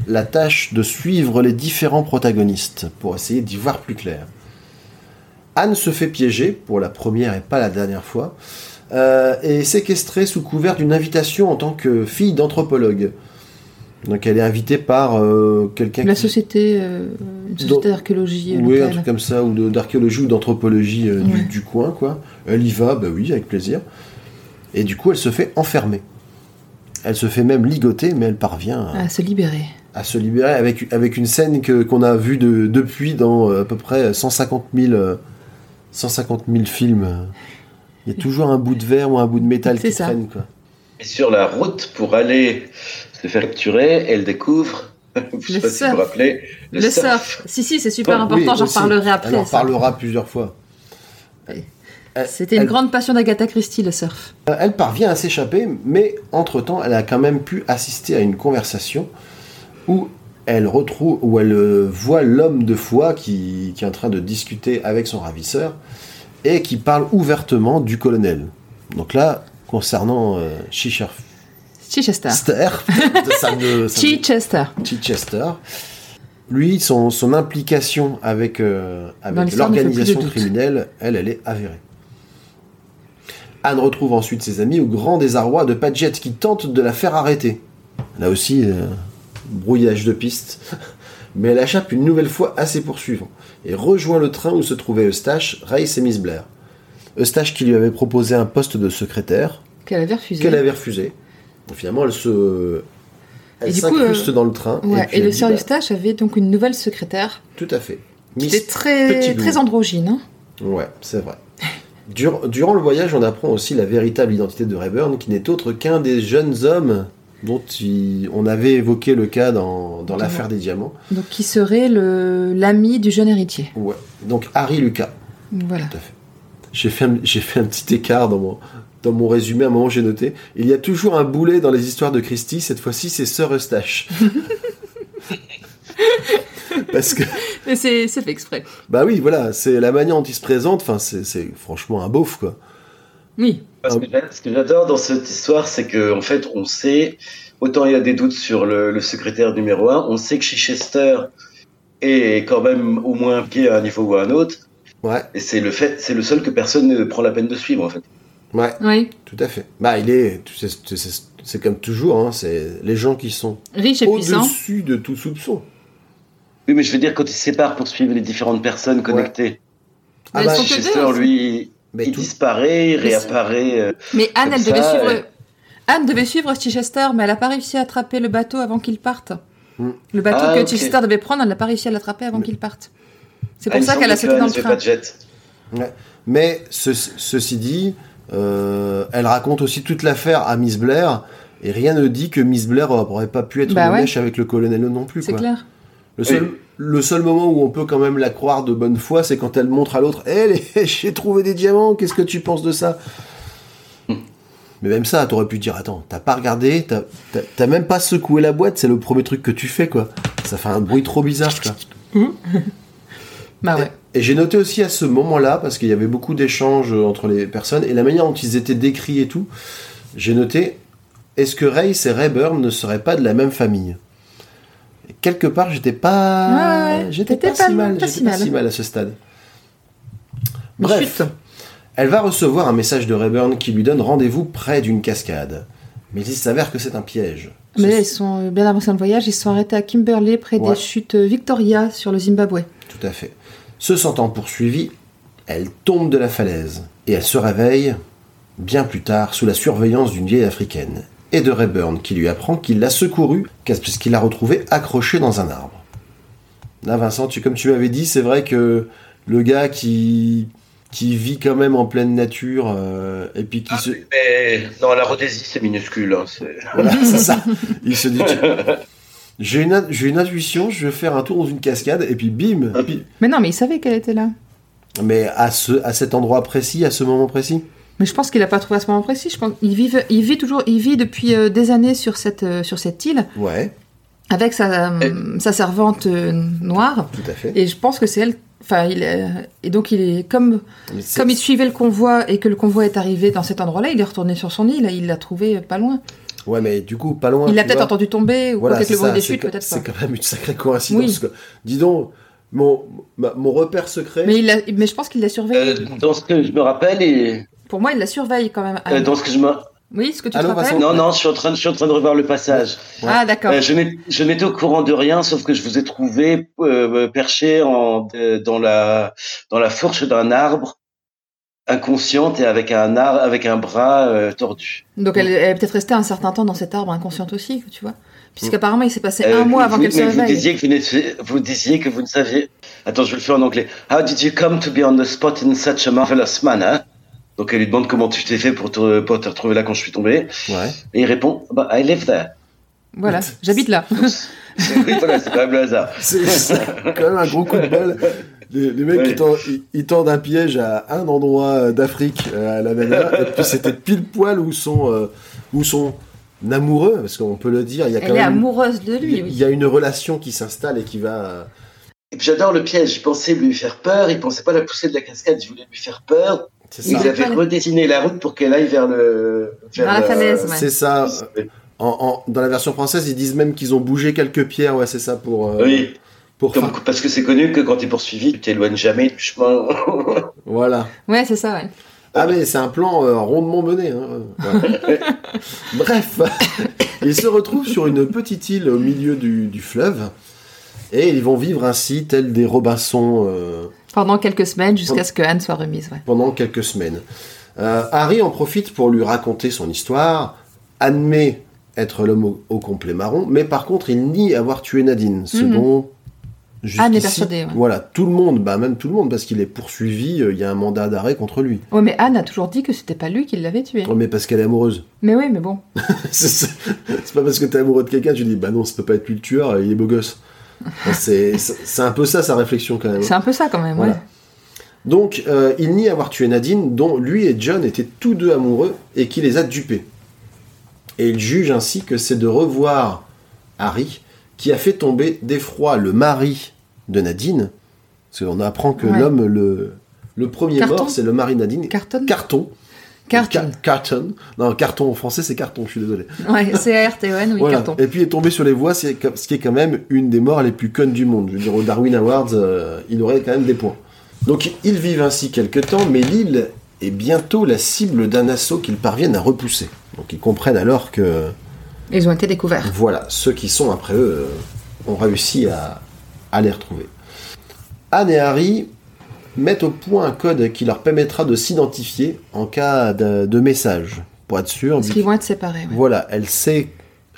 la tâche de suivre les différents protagonistes pour essayer d'y voir plus clair. Anne se fait piéger, pour la première et pas la dernière fois, euh, et séquestrée sous couvert d'une invitation en tant que fille d'anthropologue. Donc elle est invitée par euh, quelqu'un La qui... société, euh, une société d'archéologie euh, Oui, un truc comme ça, ou d'archéologie ou d'anthropologie euh, du, Ouais. du coin, quoi. Elle y va, bah oui, avec plaisir. Et du coup, elle se fait enfermer. Elle se fait même ligoter, mais elle parvient à, À se libérer. à se libérer avec, avec une scène que, qu'on a vue de, depuis dans à peu près 150 000, euh, 150 000 films. Il y a toujours un bout de verre ou un bout de métal qui ça. traîne, quoi. Et sur la route pour aller se faire capturer, elle découvre, je Le sais pas si surf. vous vous rappelez, Le, surf. Si, si, c'est super important. J'en reparlerai après. Elle en ça. parlera plusieurs fois. Elle- C'était une elle- grande passion d'Agatha Christie, le surf. Euh, Elle parvient à s'échapper, mais entre-temps, elle a quand même pu assister à une conversation où elle retrouve, où elle euh, voit l'homme de foi qui, qui est en train de discuter avec son ravisseur et qui parle ouvertement du colonel. Donc là, concernant euh, Chichester, Chichester. ça me- ça me- Chichester. Lui, son, son implication avec, euh, avec l'organisation criminelle, elle, elle est avérée. Anne retrouve ensuite ses amis au grand désarroi de Padgett qui tente de la faire arrêter. Là aussi, euh, brouillage de piste. Mais elle échappe une nouvelle fois à ses poursuivants et rejoint le train où se trouvaient Eustache, Race et Miss Blair. Eustache qui lui avait proposé un poste de secrétaire, Qu'elle avait refusé. qu'elle avait refusé. Donc, finalement, elle se. Elle s'incruste euh, dans le train. Ouais, puis et, le sœur bah, Eustache avait donc une nouvelle secrétaire Tout à fait. qui Miss était très, très androgyne. hein. Ouais, c'est vrai. Dur- durant le voyage, on apprend aussi la véritable identité de Rayburn, qui n'est autre qu'un des jeunes hommes dont il- on avait évoqué le cas dans, dans l'affaire des diamants. Donc qui serait l'ami du jeune héritier. Ouais. Donc Harry Lucas. Voilà. Tout à fait. J'ai fait, fait un petit écart dans mon, dans mon résumé. À un moment, j'ai noté il y a toujours un boulet dans les histoires de Christie. Cette fois-ci, c'est Sœur Eustache. Parce que, Mais c'est c'est fait exprès. bah oui, voilà, c'est la manière dont il se présente. Enfin, c'est, c'est franchement un beauf, quoi. Oui. Parce que ce que j'adore dans cette histoire, c'est que en fait, on sait, autant il y a des doutes sur le, le secrétaire numéro un, on sait que Chichester est quand même au moins pied à un niveau ou à un autre, Ouais, et c'est le fait, c'est le seul que personne ne prend la peine de suivre en fait. Ouais. Oui. Tout à fait. Bah, il est, c'est comme toujours, hein, c'est les gens qui sont et au-dessus de tout soupçon. Oui, mais je veux dire quand ils se séparent pour suivre les différentes personnes connectées. Mais Ah bah, lui, Mais il tout- disparaît, il réapparaît. euh, Mais Anne, elle devait suivre. ouais. Anne devait suivre Chichester, mais elle n'a pas réussi à attraper le bateau avant qu'il parte. Hmm. Le bateau Ah, que ok. Chichester devait prendre, elle n'a pas réussi à l'attraper avant qu'il parte. C'est ah, pour ça qu'elle a sauté dans le train. pas de jet. Ouais. Mais ce- ceci dit, euh, elle raconte aussi toute l'affaire à Miss Blair, et rien ne dit que Miss Blair aurait pas pu être Bah de ouais. mèche avec le colonel non plus. C'est Quoi. clair. Le, seul, Oui. le seul moment où on peut quand même la croire de bonne foi, c'est quand elle montre à l'autre Hé, les- j'ai trouvé des diamants, qu'est-ce que tu penses de ça? Mais même ça, t'aurais pu dire Attends, t'as pas regardé, t'as- même pas secoué la boîte, c'est le premier truc que tu fais, quoi. Ça fait un bruit trop bizarre, quoi. Bah ouais. Et j'ai noté aussi à ce moment-là, parce qu'il y avait beaucoup d'échanges entre les personnes, et la manière dont ils étaient décrits et tout, j'ai noté, est-ce que Race et Rayburn ne seraient pas de la même famille? Et Quelque part, j'étais pas... Ouais, J'étais pas, pas si mal, pas pas si mal à ce stade. Bref, elle va recevoir un message de Rayburn qui lui donne rendez-vous près d'une cascade. Mais il s'avère que c'est un piège. Mais là, ils sont euh, bien avancés dans le voyage. Ils sont arrêtés à Kimberley, près Ouais. des chutes euh, Victoria, sur le Zimbabwe. Tout à fait. Se sentant poursuivie, elle tombe de la falaise et elle se réveille bien plus tard sous la surveillance d'une vieille africaine et de Rayburn qui lui apprend qu'il l'a secourue puisqu'il l'a retrouvée accrochée dans un arbre. Là, Vincent, tu, comme tu m'avais dit, c'est vrai que le gars qui, qui vit quand même en pleine nature euh, et puis qui Ah, se. Mais non, la Rhodésie, c'est minuscule. hein, c'est- Voilà, c'est ça. Il se dit J'ai une, j'ai une intuition, je vais faire un tour dans une cascade et puis bim puis- Mais non, mais il savait qu'elle était là. Mais à, ce, à cet endroit précis, à ce moment précis? Mais je pense qu'il a pas trouvé à ce moment précis. Je pense il vit, il vit toujours, il vit depuis euh, des années sur cette euh, sur cette île Ouais, avec sa euh, sa servante euh, noire. tout à fait. Et je pense que c'est elle. Enfin, il est, et donc il est comme comme il suivait le convoi et que le convoi est arrivé dans cet endroit-là, il est retourné sur son île. et Il l'a trouvé pas loin. Ouais, mais du coup, pas loin. il l'a peut-être entendu tomber ou Voilà, c'est le bruit des c'est chutes, peut-être C'est quand même une sacrée coïncidence. Oui. Dis donc, mon, ma- mon repère secret. Mais, il l'a- mais je pense qu'il l'a surveillé. Euh, dans ce que je me rappelle, et Pour moi, il la surveille quand même. euh, dans ce que je me, Oui, ce que tu Allô, te rappelles Vincent non, non, je suis en train, de- je suis en train de revoir le passage. Ouais. Ah, d'accord. Euh, je n'étais au courant de rien, sauf que je vous ai trouvé euh, perché en, dans la dans la fourche d'un arbre, inconsciente et avec un ar- avec un bras euh, tordu. Donc elle, elle est peut-être restée un certain temps dans cet arbre inconsciente aussi, tu vois. Puisqu'apparemment, il s'est passé Euh, un mois avant qu'elle se mais vous réveille. disiez que vous, disiez que vous ne saviez. Attends, je vais le faire en anglais. How did you come to be on the spot in such a marvelous manner? Donc elle lui demande comment tu t'es fait pour te, pour te retrouver là quand je suis tombé. Ouais. Et il répond, bah, I live there. Voilà, j'habite là. oui, voilà, c'est quand même le hasard. C'est c'est quand même un gros coup de bol. Les, les mecs, Ouais. ils, tendent, ils- ils tendent un piège à un endroit d'Afrique, euh, à la nana, et puis c'était pile poil où son, euh, où son amoureux, parce qu'on peut le dire, il y a quand Elle est même amoureuse de lui, il oui. y a une relation qui s'installe et qui va. Et puis j'adore le piège. Il pensait lui faire peur. Il pensait pas la pousser de la cascade. Il voulait lui faire peur. Il Il pas la- redessiné la route pour qu'elle aille vers le. vers Dans la falaise, ouais. C'est ça. En, en- dans la version française, ils disent même qu'ils ont bougé quelques pierres. Ouais, c'est ça pour. euh, Oui, Pour comme- faire- parce que c'est connu que quand tu es poursuivi, tu t'éloignes jamais du chemin. Voilà. Ouais, c'est ça, ouais. Ah mais c'est un plan euh, rondement mené. hein. Ouais. Bref, ils se retrouvent sur une petite île au milieu du, du fleuve et ils vont vivre ainsi tels des Robinson euh, Pendant quelques semaines, jusqu'à ce que Anne soit remise. Ouais. pendant quelques semaines. Euh, Harry en profite pour lui raconter son histoire, admet être l'homme au, au complet marron, mais par contre il nie avoir tué Nadine, ce Mhm. dont Anne est jusqu'ici, persuadée, ouais. Voilà, tout le monde, bah même tout le monde, parce qu'il est poursuivi, euh, il y a un mandat d'arrêt contre lui. Ouais, mais Anne a toujours dit que c'était pas lui qui l'avait tué. Ouais, Mais parce qu'elle est amoureuse. Mais oui, mais bon. c'est pas parce que t'es amoureux de quelqu'un, tu dis bah non, ça peut pas être lui le tueur, il est beau gosse. Enfin, c'est un peu ça sa réflexion quand même. C'est un peu ça quand même, Voilà. ouais. Donc, euh, il nie avoir tué Nadine, dont lui et John étaient tous deux amoureux et qui les a dupés. Et il juge ainsi que c'est de revoir Harry qui a fait tomber d'effroi le mari de Nadine. Parce qu'on apprend que Ouais. l'homme, le, le premier Carton. mort, c'est le mari Nadine. Carton Carton. Carton. Ca- carton. Non, carton en français, c'est carton, je suis désolé. Ouais, C-A-R-T-O-N, oui, Voilà. carton. Et puis il est tombé sur les voies, c'est ce qui est quand même une des morts les plus connes du monde. Je veux dire, au Darwin Awards, euh, il aurait quand même des points. Donc ils vivent ainsi quelque temps, mais l'île est bientôt la cible d'un assaut qu'ils parviennent à repousser. Donc ils comprennent alors que, Ils ont été découverts. voilà, ceux qui sont après eux euh, ont réussi à, à les retrouver. Anne et Harry mettent au point un code qui leur permettra de s'identifier en cas de, de message, pour être sûr. Parce qu'ils vont être séparés. ouais. Voilà, elle sait,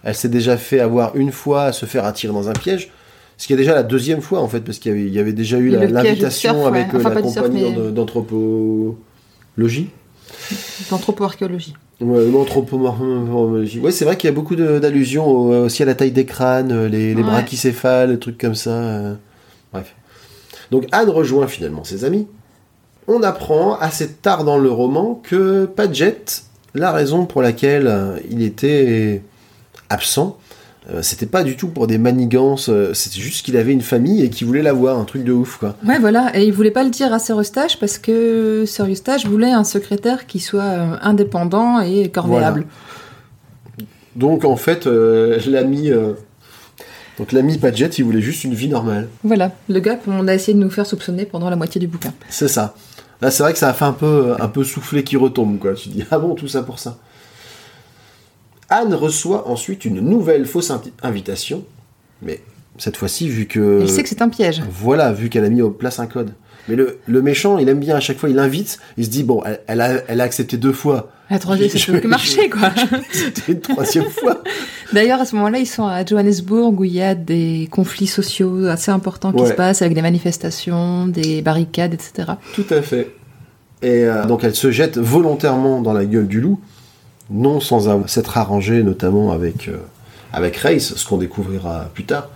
elle s'est déjà fait avoir une fois à se faire attirer dans un piège. Ce qui est déjà la deuxième fois en fait, parce qu'il y avait, il y avait déjà eu l'invitation avec ouais. euh, Enfin, la compagnie mais- d'an- d'anthropologie. D'anthropo-archéologie. Ouais, l'anthropomorphologie. Ouais, c'est vrai qu'il y a beaucoup d'allusions au- aussi à la taille des crânes, euh, les, les Ouais. brachycéphales, les trucs comme ça. euh. Bref. Donc Anne rejoint finalement ses amis. On apprend assez tard dans le roman que Padgett, la raison pour laquelle euh, il était absent, euh, c'était pas du tout pour des manigances, euh, c'était juste qu'il avait une famille et qu'il voulait la voir, un truc de ouf quoi. Ouais, voilà. Et il voulait pas le dire à Sir Eustache parce que Sir Eustache voulait un secrétaire qui soit euh, indépendant et corvéable. Donc en fait, l'ami, donc l'ami Padgett, il voulait juste une vie normale. Voilà. Le gars qu'on a essayé de nous faire soupçonner pendant la moitié du bouquin. C'est ça. Là, c'est vrai que ça a fait un peu, un peu souffler qui retombe, quoi. Tu dis, ah bon, tout ça pour ça. Anne reçoit ensuite une nouvelle fausse invitation, mais cette fois-ci, vu que. Il sait que c'est un piège. Voilà, vu qu'elle a mis en place un code. Mais le, le méchant, il aime bien à chaque fois, il invite, il se dit, bon, elle, elle a, elle a accepté deux fois. La troisième, ça peut que marcher, quoi. C'était une troisième fois. D'ailleurs, à ce moment-là, ils sont à Johannesburg où il y a des conflits sociaux assez importants qui Ouais. se passent avec des manifestations, des barricades, etc. Tout à fait. Et euh, donc elle se jette volontairement dans la gueule du loup, non sans s'être arrangée notamment avec, euh, avec Race, ce qu'on découvrira plus tard.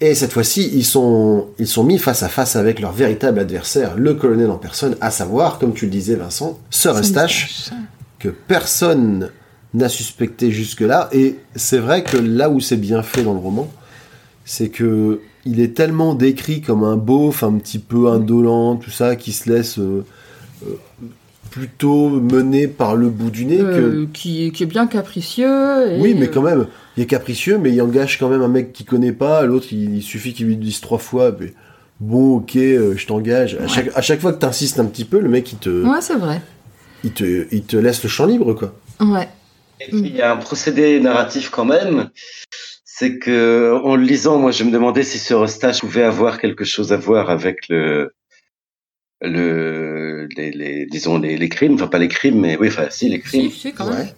Et cette fois-ci, ils sont, ils sont mis face à face avec leur véritable adversaire, le colonel en personne, à savoir, comme tu le disais Vincent, Sir Eustache, que personne n'a suspecté jusque-là. Et c'est vrai que là où c'est bien fait dans le roman, c'est que il est tellement décrit comme un beauf, un petit peu indolent, tout ça, qui se laisse euh, euh, plutôt mener par le bout du nez. que... Euh, qui, qui est bien capricieux. et, Oui, mais euh, quand même, il est capricieux, mais il engage quand même un mec qu'il connaît pas. L'autre, il, il suffit qu'il lui dise trois fois. bon, ok, euh, je t'engage. À, chaque, à chaque fois que t'insistes un petit peu, le mec, il te, Ouais, c'est vrai. il te, il te laisse le champ libre, quoi. Ouais. Et puis, il y a un procédé narratif quand même. C'est que, en le lisant, moi, je me demandais si ce Eustache pouvait avoir quelque chose à voir avec le, le, les, les- disons, les, les crimes. Enfin, pas les crimes, mais oui, enfin, si, les crimes. Si, si, quand même. Ouais.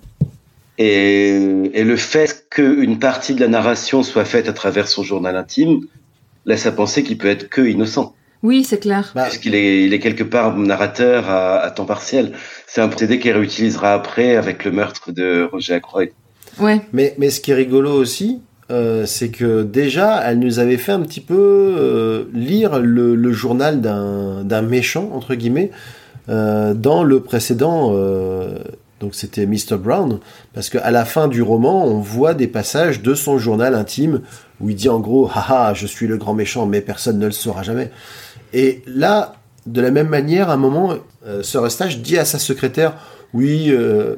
Et, et le fait qu'une partie de la narration soit faite à travers son journal intime laisse à penser qu'il peut être que innocent, Oui, c'est clair. Bah, puisqu'il est, il est quelque part narrateur à, à temps partiel. C'est un procédé qu'il réutilisera après avec le meurtre de Roger Ackroyd. Ouais. Mais, mais ce qui est rigolo aussi, euh, c'est que déjà, elle nous avait fait un petit peu euh, lire le, le journal d'un méchant, entre guillemets, euh, dans le précédent. euh, donc c'était Mr. Brown, parce qu'à la fin du roman, on voit des passages de son journal intime où il dit en gros, haha, je suis le grand méchant, mais personne ne le saura jamais. Et là, de la même manière, à un moment, euh, Sir Eustache dit à sa secrétaire, oui, euh,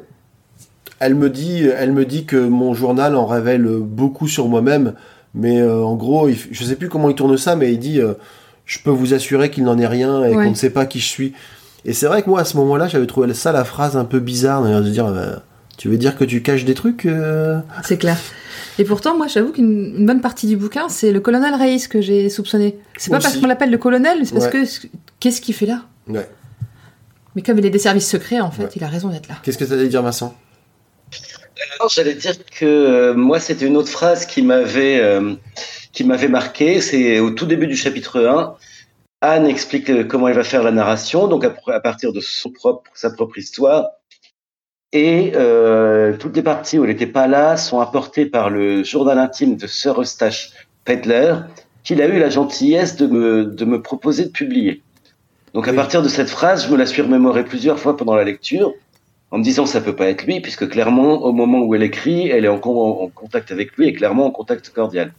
elle me dit, elle me dit que mon journal en révèle beaucoup sur moi-même, mais euh, en gros, il je sais plus comment il tourne ça, mais il dit, euh, je peux vous assurer qu'il n'en est rien et Ouais. qu'on ne sait pas qui je suis. Et c'est vrai que moi, à ce moment-là, j'avais trouvé ça la phrase un peu bizarre, d'ailleurs, de dire, euh, tu veux dire que tu caches des trucs euh? C'est clair. Et pourtant, moi, j'avoue qu'une une bonne partie du bouquin, c'est le colonel Reis que j'ai soupçonné. C'est pas Aussi. parce qu'on l'appelle le colonel, c'est parce Ouais. que qu'est-ce qu'il fait là? Ouais. Mais comme il est des services secrets, en fait, il a raison d'être là. Qu'est-ce que tu allais dire, Vincent? J'allais dire que euh, moi, c'était une autre phrase qui m'avait euh, qui m'avait marqué. C'est au tout début du chapitre 1. Anne explique euh, comment elle va faire la narration, donc à, à partir de son propre, sa propre histoire. Et euh, toutes les parties où elle n'était pas là sont apportées par le journal intime de Sir Eustache Pedler, qu'il a eu la gentillesse de me, de me proposer de publier. Donc à Oui. partir de cette phrase, je me la suis remémorée plusieurs fois pendant la lecture en me disant ça peut pas être lui, puisque clairement, au moment où elle écrit, elle est en, con- en contact avec lui et clairement en contact cordial.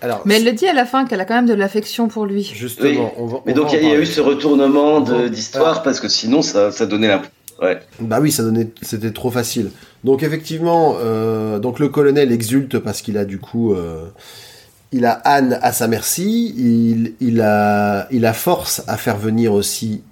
Alors, Mais elle le dit à la fin qu'elle a quand même de l'affection pour lui. justement, Oui. on va. Mais on donc il y, a- y eu ce retournement d'histoire, Alors. parce que sinon ça, ça donnait la... Ouais. Bah oui, ça donnait, c'était trop facile. Donc effectivement, euh, donc le colonel exulte parce qu'il a du coup, euh, il a Anne à sa merci, il, il a, il a force à faire venir aussi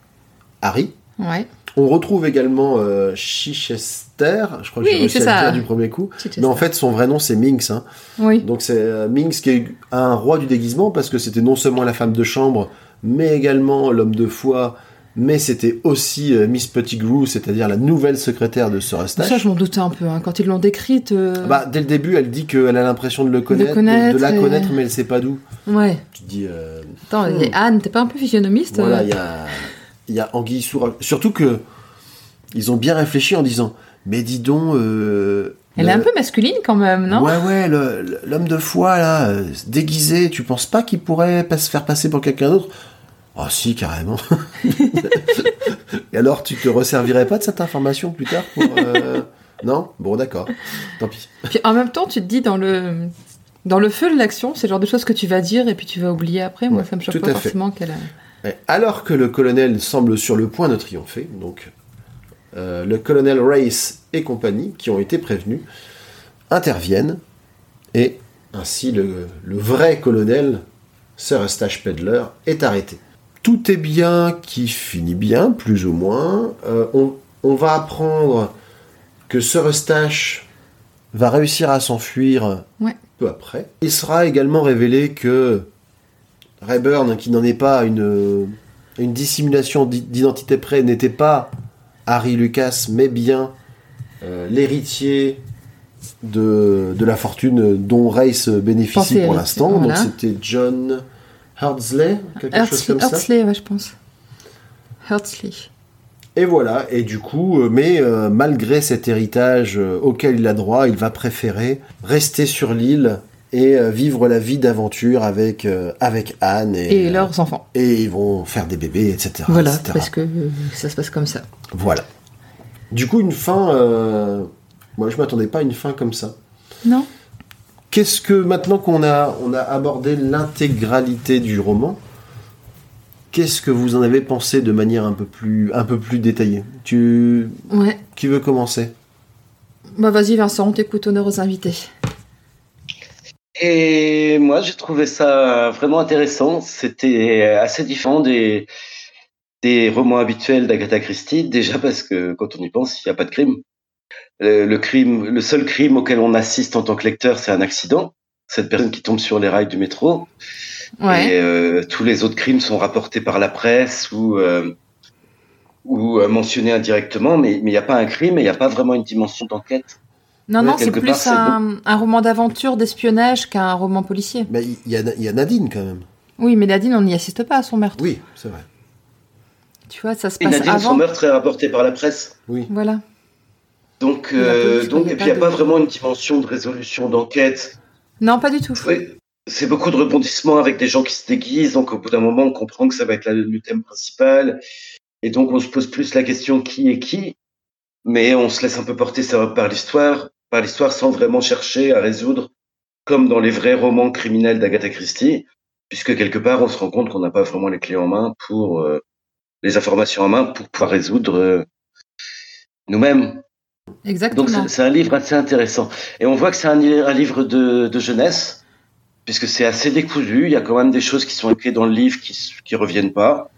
Harry. Ouais. On retrouve également euh, Chichester, je crois que Oui, j'ai réussi à le ça. dire du premier coup. Chichester. Mais en fait, son vrai nom c'est Minx. Hein. Oui. Donc c'est euh, Minx qui est un roi du déguisement parce que c'était non seulement la femme de chambre, mais également l'homme de foi. Mais c'était aussi euh, Miss Pettigrew, c'est-à-dire la nouvelle secrétaire de Sir Eustache. Ça, je m'en doutais un peu. hein. Quand ils l'ont décrite. euh, Bah, dès le début, elle dit qu'elle a l'impression de le connaître, de, connaître la et- connaître, mais elle sait pas d'où. Ouais. Tu te dis, Attends, Hmm. Anne, t'es pas un peu physionomiste voilà, il y a, il y a Anguille roche. Surtout que ils ont bien réfléchi en disant, mais dis donc. euh, Elle le- est un peu masculine quand même, non? Ouais, ouais, l'homme de foi, là, euh, déguisé, tu penses pas qu'il pourrait pas se faire passer pour quelqu'un d'autre? Oh, si, carrément. Et alors, tu te resservirais pas de cette information plus tard pour. euh, Non? Bon, d'accord. Tant pis. Puis en même temps, tu te dis dans le dans le feu de l'action, c'est le genre de choses que tu vas dire et puis tu vas oublier après. Moi, Ouais, ça me choque pas forcément qu'elle. a-. Alors que le colonel semble sur le point de triompher, donc euh, le colonel Race et compagnie, qui ont été prévenus, interviennent, et ainsi le, le vrai colonel, Sir Eustache Pedler, est arrêté. Tout est bien qui finit bien, plus ou moins. Euh, on, on va apprendre que Sir Eustache va réussir à s'enfuir Ouais. peu après. Il sera également révélé que Rayburn, qui n'en est pas une, une dissimulation d'i- d'identité près, n'était pas Harry Lucas, mais bien euh, l'héritier de, de la fortune dont Race bénéficie Pensez pour l'instant. voilà. Donc c'était John Hurdsley, quelque chose Hurtsley, comme ça. Hurtsley, ouais, je pense. Hurtsley. Et voilà, et du coup, euh, mais euh, malgré cet héritage auquel il a droit, il va préférer rester sur l'île et euh, vivre la vie d'aventure avec, euh, avec Anne. Et, Et euh, leurs enfants. et ils vont faire des bébés, etc. Voilà, etc.. parce que ça se passe comme ça. Voilà. Du coup, une fin. euh, Moi, je m'attendais pas à une fin comme ça. Non Qu'est-ce que maintenant qu'on a, on a abordé l'intégralité du roman, qu'est-ce que vous en avez pensé de manière un peu plus, un peu plus détaillée? Tu, Ouais. qui veut commencer? Bah vas-y Vincent, on t'écoute, honneur aux invités. Et moi, j'ai trouvé ça vraiment intéressant. C'était assez différent des, des romans habituels d'Agatha Christie. Déjà parce que quand on y pense, il n'y a pas de crime. Le, le crime, le seul crime auquel on assiste en tant que lecteur, c'est un accident. Cette personne qui tombe sur les rails du métro. Ouais. Et euh, tous les autres crimes sont rapportés par la presse ou euh, ou euh, mentionnés indirectement, mais mais il n'y a pas un crime et il n'y a pas vraiment une dimension d'enquête. Non, ouais, non, c'est plus part, un, un roman d'aventure, d'espionnage qu'un roman policier. Mais il y, a- il y a Nadine quand même. Oui, mais Nadine, on n'y assiste pas à son meurtre. Oui, c'est vrai. Tu vois, ça se Et passe Nadine, son meurtre est rapporté par la presse. Oui. Voilà. Donc, euh, donc et puis il n'y a de- pas vraiment une dimension de résolution d'enquête. Non, pas du tout. Oui, c'est beaucoup de rebondissements avec des gens qui se déguisent. Donc, au bout d'un moment, on comprend que ça va être la- le thème principal. Et donc, on se pose plus la question qui est qui. Mais on se laisse un peu porter ça par l'histoire, par l'histoire sans vraiment chercher à résoudre, comme dans les vrais romans criminels d'Agatha Christie, puisque quelque part, on se rend compte qu'on n'a pas vraiment les clés en main pour euh, les informations en main pour pouvoir résoudre euh, nous-mêmes. Exactement. Donc c'est- un livre assez intéressant. Et on voit que c'est un, li- un livre de, de jeunesse, puisque c'est assez décousu. Il y a quand même des choses qui sont écrites dans le livre qui, qui reviennent pas.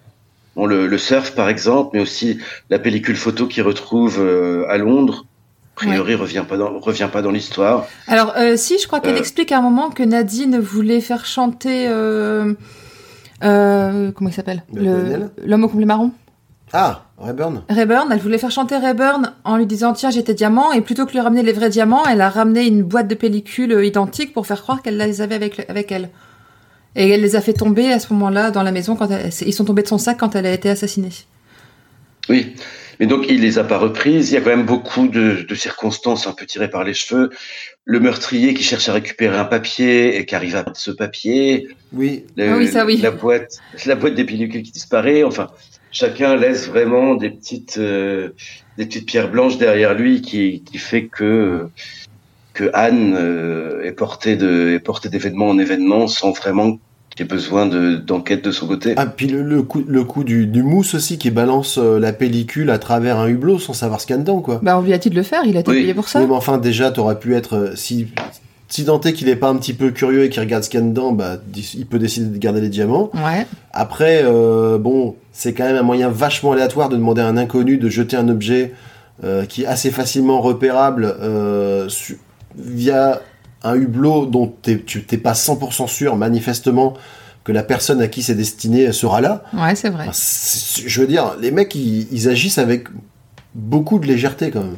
Bon, le, le surf, par exemple, mais aussi la pellicule photo qu'il retrouve euh, à Londres. A priori, revient pas dans, revient pas dans l'histoire. Alors, euh, si, je crois qu'elle Euh. explique à un moment que Nadine voulait faire chanter. euh, euh, comment il s'appelle? L'homme au complet marron Ah, Rayburn Rayburn, elle voulait faire chanter Rayburn en lui disant tiens j'étais diamant et plutôt que lui ramener les vrais diamants, elle a ramené une boîte de pellicules euh, identiques pour faire croire qu'elle les avait avec, avec elle. Et elle les a fait tomber à ce moment-là dans la maison quand elle- ils sont tombés de son sac quand elle a été assassinée. Oui. Mais donc, il les a pas reprises. Il y a quand même beaucoup de, de circonstances un peu tirées par les cheveux. Le meurtrier qui cherche à récupérer un papier et qui arrive à perdre ce papier. Oui. Le- Ah oui, ça, oui. La boîte, la boîte des pellicules qui disparaît. Enfin, chacun laisse vraiment des petites, euh, des petites pierres blanches derrière lui qui, qui fait que, que Anne euh, est portée de, est portée d'événement en événement sans vraiment ait besoin de, d'enquête de son côté. Ah, puis le, le coup, le coup du, du mousse aussi qui balance euh, la pellicule à travers un hublot sans savoir ce qu'il y a dedans, quoi. Bah on lui a dit de le faire, il a été Oui. payé pour ça. Oui, mais enfin, déjà, t'aurais pu être. euh, si, si tant est qu'il est pas un petit peu curieux et qu'il regarde ce qu'il y a dedans, bah, il peut décider de garder les diamants. Ouais. Après, euh, bon, c'est quand même un moyen vachement aléatoire de demander à un inconnu de jeter un objet euh, qui est assez facilement repérable euh, su- via un hublot dont tu t'es pas 100% sûr, manifestement, que la personne à qui c'est destiné sera là. Ouais, c'est vrai. Enfin, je veux dire, les mecs, ils, ils agissent avec beaucoup de légèreté quand même.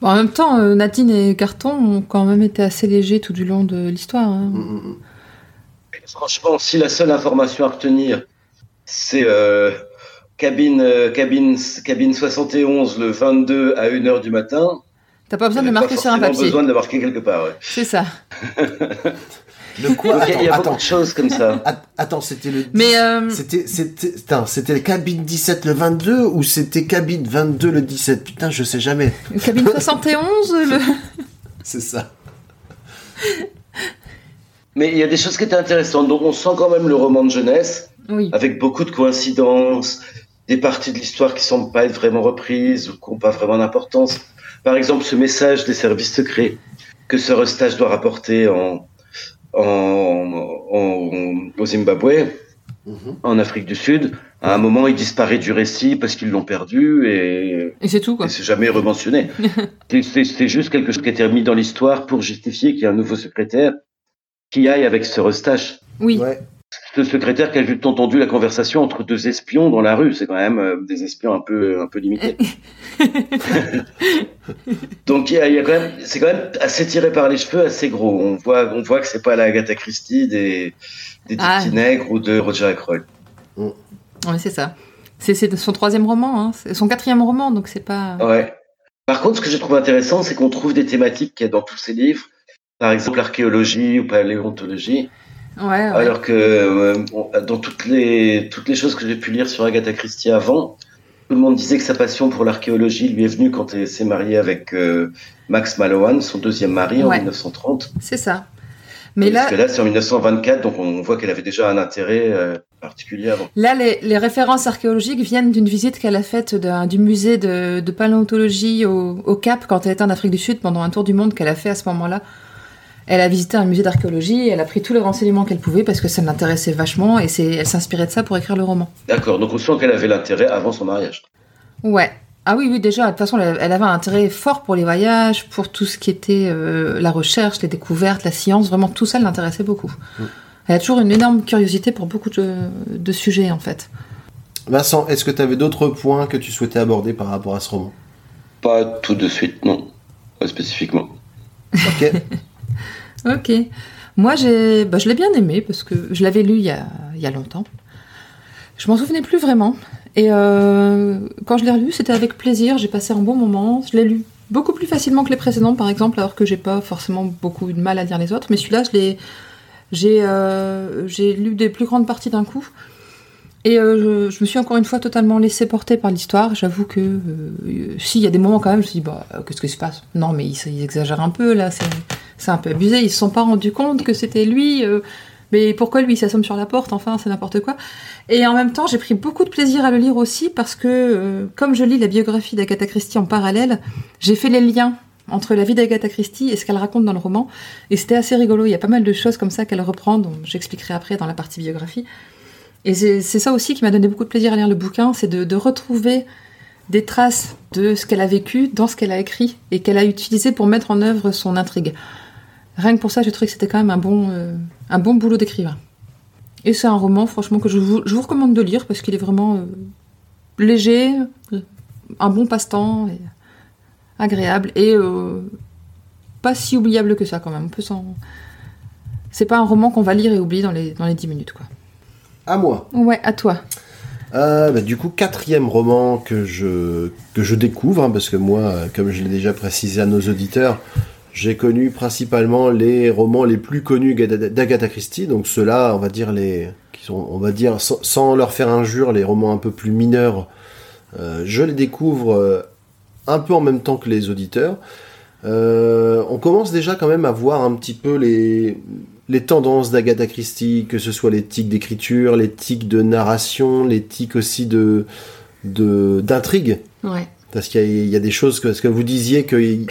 Bon, en même temps, euh, Nadine et Carton ont quand même été assez légers tout du long de l'histoire. hein. Mm, mm, mm. Franchement, si la seule information à retenir, c'est euh, cabine, euh, cabine, cabine 71 le 22 à 1h du matin, T'as pas besoin de le marquer sur un papier. besoin de le marquer quelque part. Ouais. C'est ça. Le quoi Donc, il y a- il y a Attends, beaucoup attends, de choses comme ça. Att- attends, c'était le. Mais euh, C'était, c'était, putain, c'était le cabine 17 le 22 ou c'était cabine 22 le 17 Putain, je sais jamais. cabine 71, le... C'est ça. Mais il y a des choses qui étaient intéressantes. Donc on sent quand même le roman de jeunesse, Oui. avec beaucoup de coïncidences, des parties de l'histoire qui semblent pas être vraiment reprises ou qui n'ont pas vraiment d'importance. Par exemple, ce message des services secrets que ce Eustache doit rapporter en, en, en- au Zimbabwe, Mhm. en Afrique du Sud. À un moment, il disparaît du récit parce qu'ils l'ont perdu et, Et c'est tout, quoi. et c'est jamais rementionné. C'est- juste quelque chose qui a été mis dans l'histoire pour justifier qu'il y a un nouveau secrétaire qui aille avec ce Eustache. Oui. Ouais. Ce secrétaire qui a juste entendu la conversation entre deux espions dans la rue, c'est quand même euh, des espions un peu un peu limités. Donc il y a, il y a quand même, c'est quand même assez tiré par les cheveux, assez gros. On voit, on voit que c'est pas la Agatha Christie des des Ah. Nègres ou de Roger Ackroyd. Ouais, c'est ça. C'est c'est son troisième roman, hein. C'est son quatrième roman, donc c'est pas. Ouais. Par contre, ce que je trouve intéressant, c'est qu'on trouve des thématiques qu'il y a dans tous ces livres, par exemple l'archéologie ou paléontologie, Ouais, ouais. alors que euh, dans toutes les toutes les choses que j'ai pu lire sur Agatha Christie avant, tout le monde disait que sa passion pour l'archéologie lui est venue quand elle s'est mariée avec euh, Max Mallowan, son deuxième mari en Ouais. 1930. C'est ça. Mais là, Parce que là, c'est en 1924, donc on voit qu'elle avait déjà un intérêt euh, particulier avant. Là, les, les références archéologiques viennent d'une visite qu'elle a faite du musée de, de paléontologie au, au Cap quand elle était en Afrique du Sud pendant un tour du monde qu'elle a fait à ce moment-là. Elle a visité un musée d'archéologie et elle a pris tous les renseignements qu'elle pouvait parce que ça l'intéressait vachement et elle s'inspirait de ça pour écrire le roman. D'accord, donc on sent qu'elle avait l'intérêt avant son mariage. Ouais. Ah oui, oui, déjà, de toute façon, elle avait un intérêt fort pour les voyages, pour tout ce qui était euh, la recherche, les découvertes, la science, vraiment tout ça l'intéressait beaucoup. Elle a toujours une énorme curiosité pour beaucoup de, de sujets, en fait. Vincent, est-ce que tu avais d'autres points que tu souhaitais aborder par rapport à ce roman? Pas tout de suite, non. Pas spécifiquement. Ok. Ok. Moi, j'ai, bah, je l'ai bien aimé parce que je l'avais lu il y a, longtemps. Je m'en souvenais plus vraiment. Et euh, quand je l'ai relu, c'était avec plaisir. J'ai passé un bon moment. Je l'ai lu beaucoup plus facilement que les précédents, par exemple, alors que j'ai pas forcément beaucoup de mal à lire les autres. Mais celui-là, je l'ai, j'ai, euh, lu des plus grandes parties d'un coup. Et euh, je, me suis encore une fois totalement laissé porter par l'histoire. J'avoue que euh, si, il y a des moments quand même, je me suis bah, qu'est-ce qui se passe? Non, mais ils, ils exagèrent un peu là. C'est un peu abusé. Ils se sont pas rendus compte que c'était lui. euh, mais pourquoi lui s'assomme sur la porte Enfin, c'est n'importe quoi. Et en même temps, j'ai pris beaucoup de plaisir à le lire aussi parce que, euh, comme je lis la biographie d'Agatha Christie en parallèle, j'ai fait les liens entre la vie d'Agatha Christie et ce qu'elle raconte dans le roman. Et c'était assez rigolo. Il y a pas mal de choses comme ça qu'elle reprend, dont j'expliquerai après dans la partie biographie. Et c'est c'est ça aussi qui m'a donné beaucoup de plaisir à lire le bouquin, c'est de, de retrouver des traces de ce qu'elle a vécu dans ce qu'elle a écrit et qu'elle a utilisé pour mettre en œuvre son intrigue. Rien que pour ça, j'ai trouvé que c'était quand même un bon, euh, un bon boulot d'écrivain. Et c'est un roman, franchement, que je vous, je vous recommande de lire parce qu'il est vraiment euh, léger, un bon passe-temps, et agréable et euh, pas si oubliable que ça quand même. On peut s'en- C'est pas un roman qu'on va lire et oublier dans les, dans les 10 minutes, quoi. À moi. Ouais, à toi. Euh, bah, du coup, quatrième roman que je, que je découvre, hein, parce que moi, comme je l'ai déjà précisé à nos auditeurs, j'ai connu principalement les romans les plus connus d'Agatha Christie, donc ceux-là, on va dire les, qui sont, on va dire, sans, sans leur faire injure, les romans un peu plus mineurs, euh, je les découvre euh, un peu en même temps que les auditeurs. Euh, on commence déjà quand même à voir un petit peu les, les tendances d'Agatha Christie, que ce soit les tics d'écriture, les tics de narration, les tics aussi de de- d'intrigue. Ouais. Parce qu'il y, y a des choses que, parce que vous disiez qu'il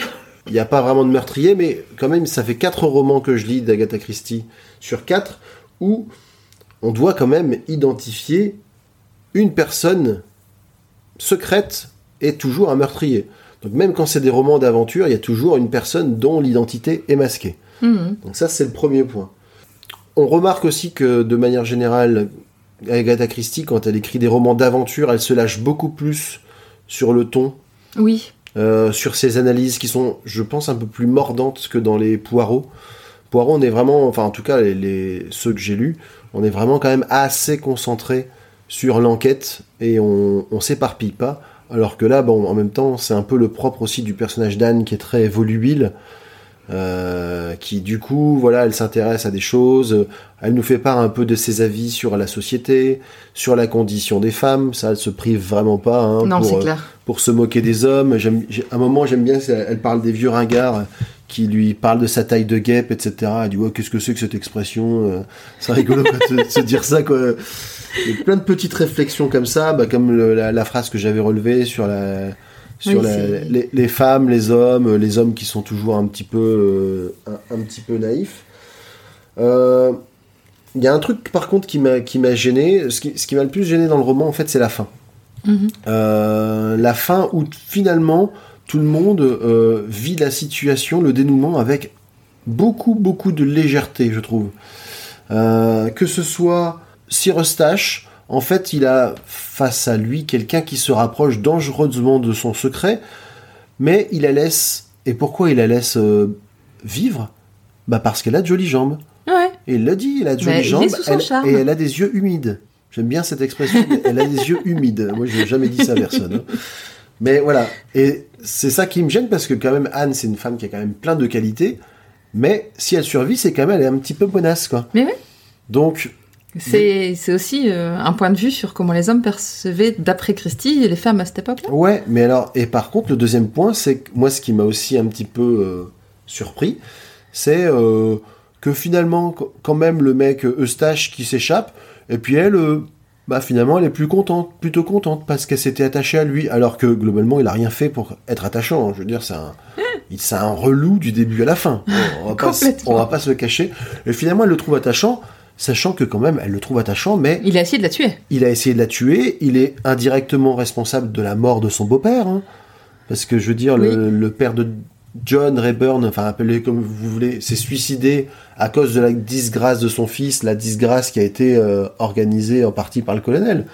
n'y a pas vraiment de meurtrier, mais quand même, ça fait quatre romans que je lis d'Agatha Christie sur quatre, où on doit quand même identifier une personne secrète et toujours un meurtrier. Donc même quand c'est des romans d'aventure, il y a toujours une personne dont l'identité est masquée. Mhm. Donc ça, c'est le premier point. On remarque aussi que, de manière générale, Agatha Christie, quand elle écrit des romans d'aventure, elle se lâche beaucoup plus sur le ton, Oui. Euh, sur ses analyses qui sont, je pense, un peu plus mordantes que dans les Poirot. Poirot, on est vraiment, enfin en tout cas les, les- ceux que j'ai lus, on est vraiment quand même assez concentré sur l'enquête et on, on s'éparpille pas. Alors que là, bon, en même temps, c'est un peu le propre aussi du personnage d'Anne qui est très volubile, euh, qui du coup, voilà, elle s'intéresse à des choses, elle nous fait part un peu de ses avis sur la société, sur la condition des femmes, ça, elle se prive vraiment pas. hein, non, pour, c'est euh, clair. pour se moquer des hommes. J'aime, à un moment, j'aime bien, elle parle des vieux ringards qui lui parlent de sa taille de guêpe, etc. Elle dit, ouais, qu'est-ce que c'est que cette expression euh, C'est rigolo de, de se dire ça, quoi. Il y a plein de petites réflexions comme ça, bah, comme le- la, la phrase que j'avais relevée sur la sur Oui, la- c'est- les, les femmes, les hommes, les hommes qui sont toujours un petit peu euh, un, un petit peu naïfs. Euh, Il y a un truc par contre qui m'a qui m'a gêné. Ce qui, ce qui m'a le plus gêné dans le roman, en fait, c'est la fin. Mhm. Euh, la fin où finalement tout le monde euh, vit la situation, le dénouement avec beaucoup beaucoup de légèreté, je trouve. Euh, que ce soit Eustache, en fait, il a face à lui quelqu'un qui se rapproche dangereusement de son secret, mais il la laisse. Et pourquoi il la laisse euh, vivre? Bah parce qu'elle a de jolies jambes. Ouais. Et il l'a dit, elle a de Mais jolies jambes elle- et elle a des yeux humides. J'aime bien cette expression, elle a des yeux humides. Moi, je n'ai jamais dit ça à personne. hein. Mais voilà, et c'est ça qui me gêne parce que quand même Anne, c'est une femme qui a quand même plein de qualités, mais si elle survit, c'est quand même elle est un petit peu bonasse, quoi. Mais oui. Donc, C'est aussi euh, un point de vue sur comment les hommes percevaient, d'après Christie, les femmes à cette époque-là. Ouais, mais alors, et par contre, le deuxième point, c'est que moi, ce qui m'a aussi un petit peu euh, surpris, c'est euh, que finalement, qu- quand même, le mec Eustache qui s'échappe, et puis elle, bah finalement, elle est plus contente, plutôt contente, parce qu'elle s'était attachée à lui, alors que globalement, il a rien fait pour être attachant. hein. Je veux dire, c'est un, il- c'est un relou du début à la fin. On va pas, on va pas se le cacher. Et finalement, elle le trouve attachant. Sachant que quand même, elle le trouve attachant, mais Il a essayé de la tuer. il a essayé de la tuer, il est indirectement responsable de la mort de son beau-père. hein. Parce que je veux dire, le, le père de John Rayburn, enfin appelez comme vous voulez, s'est suicidé à cause de la disgrâce de son fils, la disgrâce qui a été euh, organisée en partie par le colonel.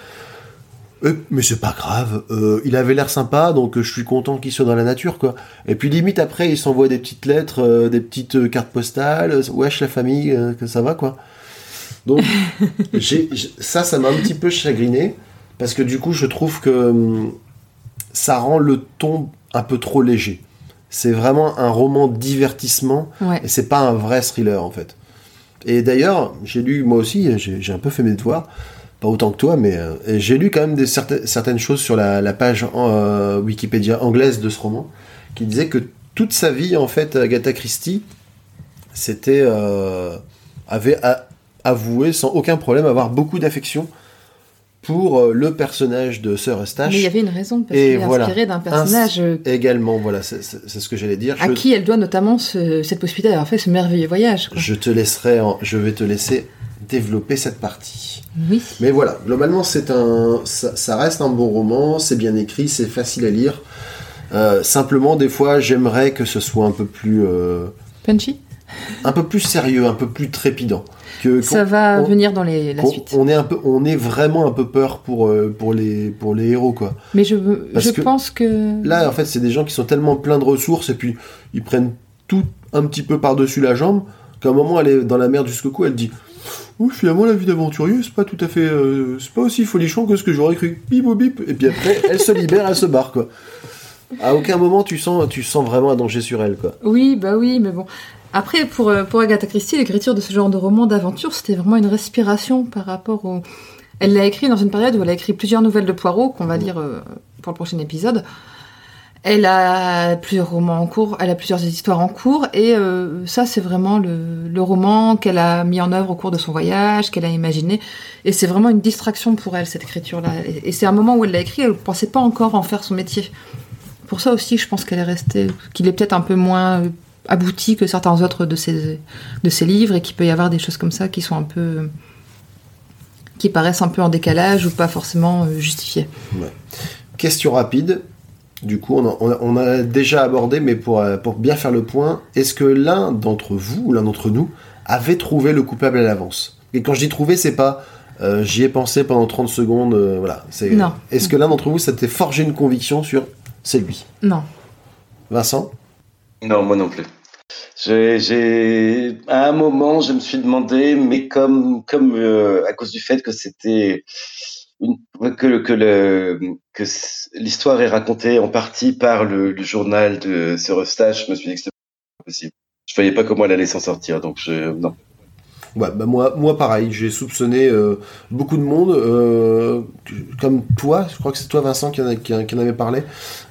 Euh, mais c'est pas grave, euh, il avait l'air sympa, donc euh, je suis content qu'il soit dans la nature, quoi. Et puis limite après, il s'envoie des petites lettres, des petites cartes postales, wesh la famille, que ça va, quoi. Donc j'- ça, ça m'a un petit peu chagriné, parce que du coup, je trouve que hum, ça rend le ton un peu trop léger. C'est vraiment un roman divertissement, Ouais. et c'est pas un vrai thriller, en fait. Et d'ailleurs, j'ai lu, moi aussi, j'ai un peu fait mes devoirs, pas autant que toi, mais euh, j'ai lu quand même des, certaines, certaines choses sur la, la page euh, Wikipédia anglaise de ce roman, qui disait que toute sa vie, en fait, Agatha Christie, c'était euh, avait a- avoué sans aucun problème avoir beaucoup d'affection pour euh, le personnage de Sir Eustache. Mais il y avait une raison, parce qu'il est voilà. inspiré d'un personnage euh, Également, voilà, c'est ce que j'allais dire. à Je- qui elle doit notamment ce- cette possibilité d'avoir fait ce merveilleux voyage. quoi. Je te laisserai, en- je vais te laisser développer cette partie. Oui. Mais voilà, globalement, c'est un, ça, ça reste un bon roman, c'est bien écrit, c'est facile à lire. Euh, simplement, des fois, j'aimerais que ce soit un peu plus, euh, Punchy un peu plus sérieux, un peu plus trépidant. Que, Ça va on- venir dans les, la on, suite. on est un peu, on est vraiment un peu peur pour euh, pour les pour les héros quoi. Mais je, Parce je que pense que. Là, en fait, c'est des gens qui sont tellement pleins de ressources et puis ils prennent tout un petit peu par-dessus la jambe qu'à un moment, elle est dans la merde jusqu'au cou, elle dit Oui, finalement, la vie d'aventurier, c'est pas tout à fait. euh, c'est pas aussi folichon que ce que j'aurais cru. Bip ou bip. Et puis après, elle se libère, elle se barre, quoi. À aucun moment, tu sens, tu sens vraiment un danger sur elle, quoi. Oui, bah oui, mais bon. Après, pour, euh, pour Agatha Christie, l'écriture de ce genre de roman d'aventure, c'était vraiment une respiration par rapport au. Elle l'a écrit dans une période où elle a écrit plusieurs nouvelles de Poirot, qu'on va lire euh, pour le prochain épisode. Elle a plusieurs romans en cours, elle a plusieurs histoires en cours, et euh, ça, c'est vraiment le, le roman qu'elle a mis en œuvre au cours de son voyage, qu'elle a imaginé. Et c'est vraiment une distraction pour elle, cette écriture-là. Et, et c'est un moment où elle l'a écrit, elle ne pensait pas encore en faire son métier. Pour ça aussi, je pense qu'elle est restée, qu'il est peut-être un peu moins abouti que certains autres de ses, de ses livres, et qu'il peut y avoir des choses comme ça qui sont un peu. qui paraissent un peu en décalage ou pas forcément euh, justifiées. Question rapide. Du coup, on a, on a- on a déjà abordé, mais pour, euh, pour bien faire le point, est-ce que l'un d'entre vous, ou l'un d'entre nous, avait trouvé le coupable à l'avance? Et quand je dis trouver, c'est pas euh, j'y ai pensé pendant 30 secondes, euh, voilà. C'est, Non. Est-ce que l'un d'entre vous s'était forgé une conviction sur c'est lui? Non. Vincent? Non, moi non plus. J'ai, à un moment, je me suis demandé, mais comme, comme euh, à cause du fait que c'était une, que, que le que l'histoire est racontée en partie par le, le journal de Sir Eustache, je me suis dit que c'était possible. Je voyais pas comment elle allait s'en sortir, donc je non. Ouais, bah moi, moi pareil, j'ai soupçonné euh, beaucoup de monde, euh, comme toi, je crois que c'est toi Vincent qui en, a- qui en- qui en avait parlé.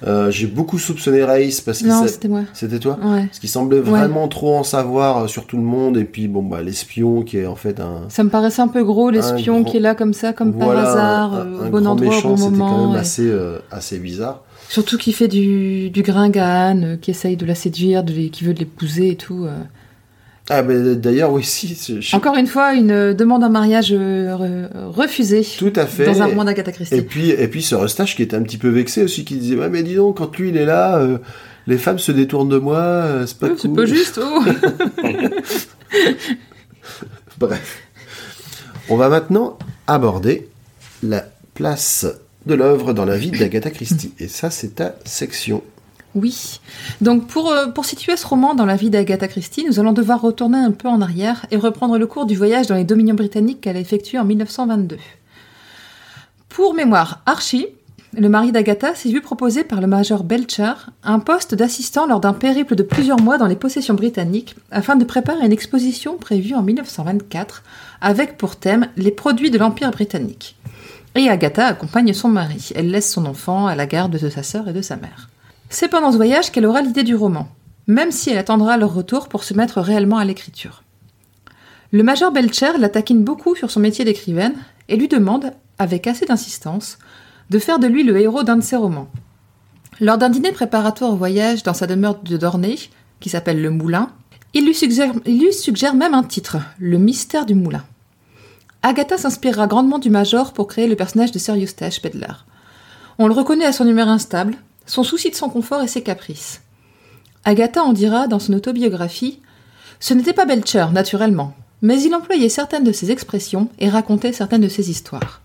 Euh, j'ai beaucoup soupçonné Raïs parce sa- c'était moi. c'était toi Ouais. Parce qu'il semblait vraiment trop en savoir sur tout le monde, et puis bon, bah, l'espion qui est en fait un. Ça me paraissait un peu gros, l'espion grand- qui est là comme ça, comme Voilà, par hasard, un- un au bon endroit, méchant, au bon c'était quand moment. même assez, assez bizarre. Surtout qu'il fait du, du gringane, qui essaye de la séduire, de les- qui veut de l'épouser et tout. Ah, mais d'ailleurs, oui, si, je- Encore une fois, une demande en mariage euh, re- refusée tout à fait. dans un roman d'Agatha Christie. Et puis, et puis ce Eustache qui était un petit peu vexé aussi, qui disait Ouais, mais dis donc, quand lui il est là, euh, les femmes se détournent de moi, euh, c'est pas Euh, C'est cool. pas juste, oh Bref. On va maintenant aborder la place de l'œuvre dans la vie d'Agatha Christie. Et ça, c'est ta section. Oui. Donc pour, euh, pour situer ce roman dans la vie d'Agatha Christie, nous allons devoir retourner un peu en arrière et reprendre le cours du voyage dans les dominions britanniques qu'elle a effectué en 1922. Pour mémoire, Archie, le mari d'Agatha, s'est vu proposer par le major Belcher un poste d'assistant lors d'un périple de plusieurs mois dans les possessions britanniques afin de préparer une exposition prévue en 1924 avec pour thème les produits de l'Empire britannique. Et Agatha accompagne son mari. Elle laisse son enfant à la garde de sa sœur et de sa mère. C'est pendant ce voyage qu'elle aura l'idée du roman, même si elle attendra leur retour pour se mettre réellement à l'écriture. Le major Belcher la taquine beaucoup sur son métier d'écrivaine et lui demande, avec assez d'insistance, de faire de lui le héros d'un de ses romans. Lors d'un dîner préparatoire au voyage dans sa demeure de Dorney, qui s'appelle Le Moulin, il lui, suggère, même un titre, Le mystère du moulin. Agatha s'inspirera grandement du Major pour créer le personnage de Sir Eustache Pedler. On le reconnaît à son humeur instable, son souci de son confort et ses caprices. Agatha en dira dans son autobiographie Ce n'était pas Belcher, naturellement, mais il employait certaines de ses expressions et racontait certaines de ses histoires.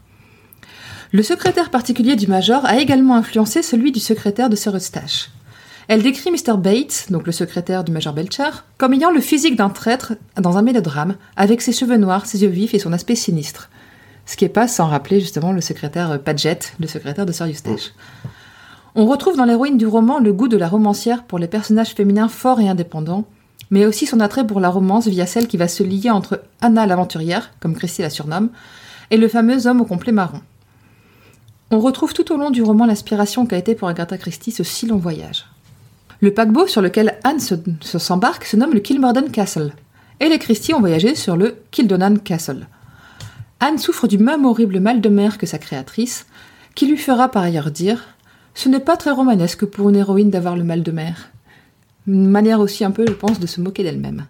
Le secrétaire particulier du Major a également influencé celui du secrétaire de Sir Eustache. Elle décrit Mr. Bates, donc le secrétaire du Major Belcher, comme ayant le physique d'un traître dans un mélodrame, avec ses cheveux noirs, ses yeux vifs et son aspect sinistre. Ce qui est pas sans rappeler justement le secrétaire Paget, le secrétaire de Sir Eustache. On retrouve dans l'héroïne du roman le goût de la romancière pour les personnages féminins forts et indépendants, mais aussi son attrait pour la romance via celle qui va se lier entre Anna l'aventurière, comme Christie la surnomme, et le fameux homme au complet marron. On retrouve tout au long du roman l'inspiration qu'a été pour Agatha Christie ce si long voyage. Le paquebot sur lequel Anne se, se s'embarque se nomme le Kilmorden Castle, et les Christie ont voyagé sur le Kildonan Castle. Anne souffre du même horrible mal de mer que sa créatrice, qui lui fera par ailleurs dire Ce n'est pas très romanesque pour une héroïne d'avoir le mal de mer. Une manière aussi un peu, je pense, de se moquer d'elle-même.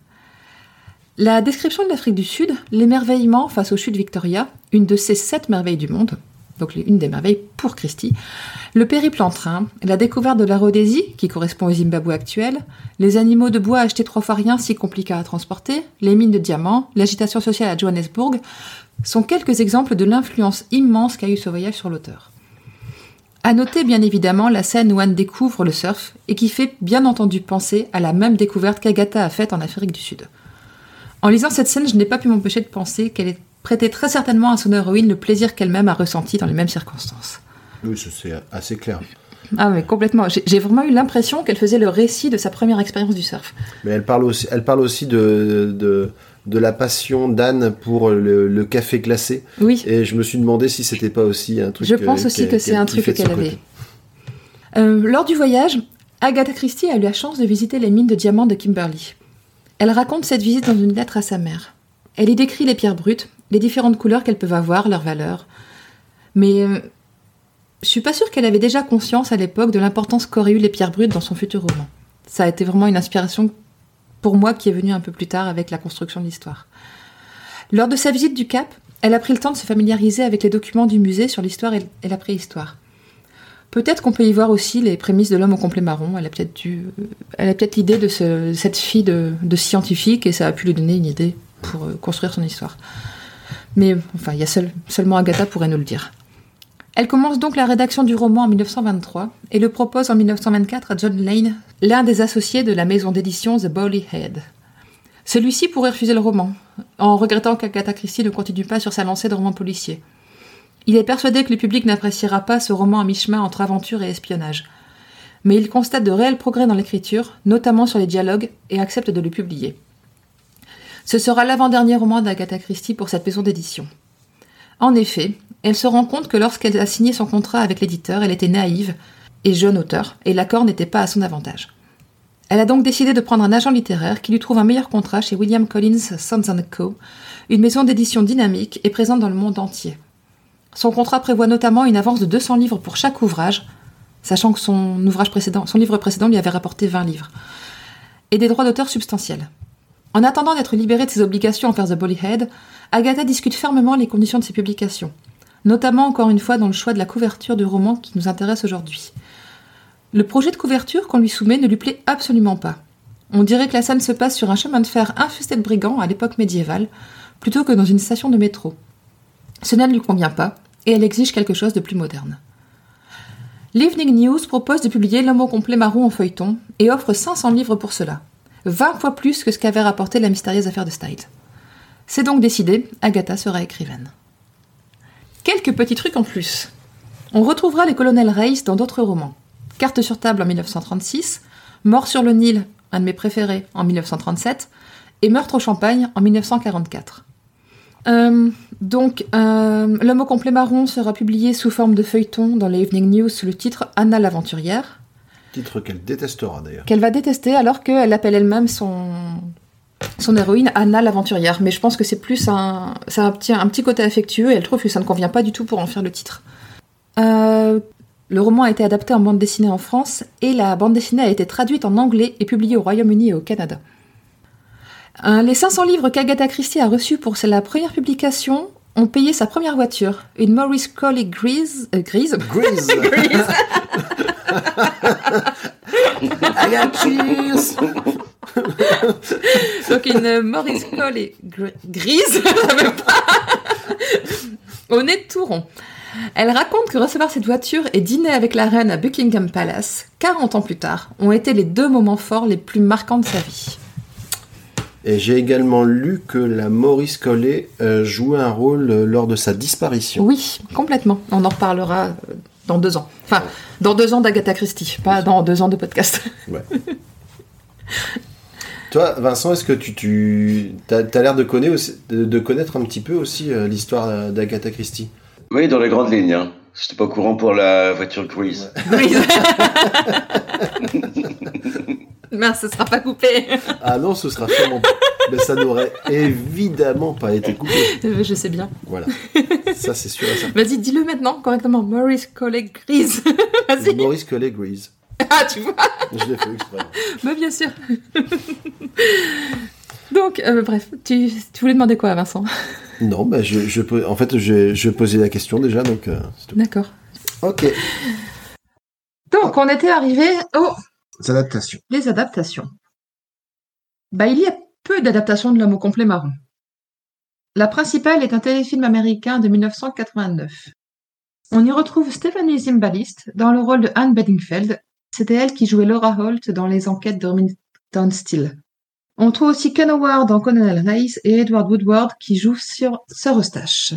La description de l'Afrique du Sud, l'émerveillement face aux chutes Victoria, une de ces sept merveilles du monde, donc une des merveilles pour Christie, le périple en train, la découverte de la Rhodésie, qui correspond au Zimbabwe actuel, les animaux de bois achetés trois fois rien si compliqués à transporter, les mines de diamants, l'agitation sociale à Johannesburg, sont quelques exemples de l'influence immense qu'a eu ce voyage sur l'auteur. À noter bien évidemment la scène où Anne découvre le surf et qui fait bien entendu penser à la même découverte qu'Agatha a faite en Afrique du Sud. En lisant cette scène, je n'ai pas pu m'empêcher de penser qu'elle prêtait très certainement à son héroïne le plaisir qu'elle-même a ressenti dans les mêmes circonstances. Oui, c'est assez clair. Ah mais complètement. J'ai j'ai vraiment eu l'impression qu'elle faisait le récit de sa première expérience du surf. Mais elle parle aussi, elle parle aussi de, de, de la passion d'Anne pour le, le café glacé. Oui. Et je me suis demandé si c'était pas aussi un truc. Je pense aussi que c'est un truc qu'elle avait. Euh, lors du voyage, Agatha Christie a eu la chance de visiter les mines de diamants de Kimberley. Elle raconte cette visite dans une lettre à sa mère. Elle y décrit les pierres brutes, les différentes couleurs qu'elles peuvent avoir, leurs valeurs. Mais euh, je suis pas sûre qu'elle avait déjà conscience à l'époque de l'importance qu'auraient eu les pierres brutes dans son futur roman. Ça a été vraiment une inspiration pour moi qui est venue un peu plus tard avec la construction de l'histoire. Lors de sa visite du Cap, elle a pris le temps de se familiariser avec les documents du musée sur l'histoire et la préhistoire. Peut-être qu'on peut y voir aussi les prémices de l'homme au complet marron. Elle a peut-être peut-être l'idée de ce- cette fille de, scientifique et ça a pu lui donner une idée pour euh, construire son histoire. Mais enfin, seulement Agatha pourrait nous le dire. Elle commence donc la rédaction du roman en 1923 et le propose en 1924 à John Lane, l'un des associés de la maison d'édition The Bowley Head. Celui-ci pourrait refuser le roman, en regrettant qu'Agatha Christie ne continue pas sur sa lancée de roman policier. Il est persuadé que le public n'appréciera pas ce roman à mi-chemin entre aventure et espionnage. Mais il constate de réels progrès dans l'écriture, notamment sur les dialogues, et accepte de le publier. Ce sera l'avant-dernier roman d'Agatha Christie pour cette maison d'édition. En effet, elle se rend compte que lorsqu'elle a signé son contrat avec l'éditeur, elle était naïve et jeune auteur, et l'accord n'était pas à son avantage. Elle a donc décidé de prendre un agent littéraire qui lui trouve un meilleur contrat chez William Collins Sons Co., une maison d'édition dynamique et présente dans le monde entier. Son contrat prévoit notamment une avance de 200 livres pour chaque ouvrage, sachant que son, ouvrage précédent, son livre précédent lui avait rapporté 20 livres, et des droits d'auteur substantiels. En attendant d'être libérée de ses obligations envers The Bullyhead, Agatha discute fermement les conditions de ses publications, notamment encore une fois dans le choix de la couverture du roman qui nous intéresse aujourd'hui. Le projet de couverture qu'on lui soumet ne lui plaît absolument pas. On dirait que la scène se passe sur un chemin de fer infesté de brigands à l'époque médiévale, plutôt que dans une station de métro. Cela ne lui convient pas, et elle exige quelque chose de plus moderne. L'Evening News propose de publier L'homme au complet marron en feuilleton et offre 500 livres pour cela, 20 fois plus que ce qu'avait rapporté la mystérieuse affaire de Styles. C'est donc décidé, Agatha sera écrivaine. Quelques petits trucs en plus. On retrouvera les colonels Race dans d'autres romans. Carte sur table en 1936, Mort sur le Nil, un de mes préférés, en 1937, et Meurtre au Champagne en 1944. Euh, donc, euh, L'homme au complet marron sera publié sous forme de feuilleton dans les Evening News sous le titre Anna l'aventurière, Titre qu'elle détestera d'ailleurs. qu'elle va détester alors qu'elle appelle elle-même son, son héroïne Anna l'aventurière. Mais je pense que c'est plus un, c'est un, petit, un petit côté affectueux et elle trouve que ça ne convient pas du tout pour en faire le titre. Euh, le roman a été adapté en bande dessinée en France et la bande dessinée a été traduite en anglais et publiée au Royaume-Uni et au Canada. Euh, les 500 livres qu'Agatha Christie a reçus pour la première publication ont payé sa première voiture, une Maurice Colley grise, euh, grise, Grease grise, I got cheese donc une Maurice Colley gr- grise, je savais pas, au nez tout rond. Elle raconte que recevoir cette voiture et dîner avec la reine à Buckingham Palace, 40 ans plus tard, ont été les deux moments forts les plus marquants de sa vie. Et j'ai également lu que la Maurice Collet euh, jouait un rôle euh, lors de sa disparition. Oui, complètement. On en reparlera euh, dans deux ans. Enfin, dans deux ans d'Agatha Christie, pas dans deux ans de podcast. Ouais. Toi, Vincent, est-ce que tu, tu as, l'air de, connaître aussi- de, de connaître un petit peu aussi euh, l'histoire d'Agatha Christie? Oui, dans les grandes lignes. Hein. Je n'étais pas au courant pour la voiture grise. Grise. Mince, ce sera pas coupé. Ah non, ce sera sûrement pas. Mais ça n'aurait évidemment pas été coupé. Euh, Je sais bien. Voilà. Ça, c'est sûr et certain. Vas-y, dis-le maintenant correctement. Maurice Colley Grise. Vas-y. Maurice Collet Grease. Ah, tu vois Je l'ai fait exprès. Mais bien sûr. Donc, euh, bref, tu, tu voulais demander quoi, Vincent? Non, bah, je, je, en fait, je, je posais la question déjà, donc euh, c'est tout. D'accord. Ok. Donc, on était arrivé aux Les adaptations. les adaptations. Bah, il y a peu d'adaptations de l'homme au complet marron. La principale est un téléfilm américain de 1989. On y retrouve Stephanie Zimbalist dans le rôle de Anne Bedingfeld. C'était elle qui jouait Laura Holt dans les enquêtes de Remington Steele. On trouve aussi Ken Howard dans Colonel Rice et Edward Woodward qui joue sur Sir Eustache.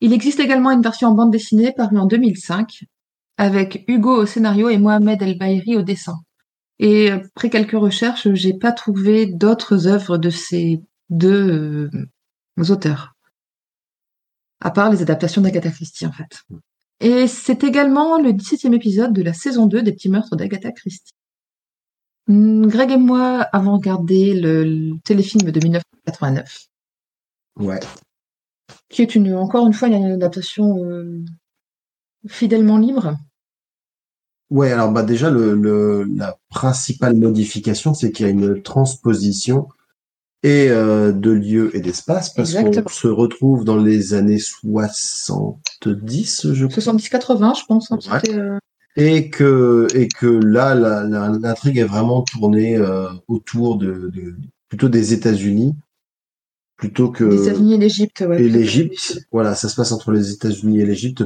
Il existe également une version en bande dessinée parue en 2005 avec Hugo au scénario et Mohamed El Baïri au dessin. Et après quelques recherches, j'ai pas trouvé d'autres œuvres de ces deux euh, auteurs. À part les adaptations d'Agatha Christie, en fait. Et c'est également le 17e épisode de la saison 2 des petits meurtres d'Agatha Christie. Hmm, Greg et moi avons regardé le, le téléfilm de 1989, Ouais. qui est une, encore une fois une adaptation euh, fidèlement libre. Ouais, alors bah déjà le, le la principale modification, c'est qu'il y a une transposition et euh, de lieu et d'espace parce qu'on se retrouve dans les années 70, je crois, 70-80, je pense. hein, Ouais. euh, et que et que là l'intrigue est vraiment tournée euh, autour de, de plutôt des États-Unis plutôt que les États-Unis et l'Égypte. Ouais, et l'Égypte. Voilà, ça se passe entre les États-Unis et l'Égypte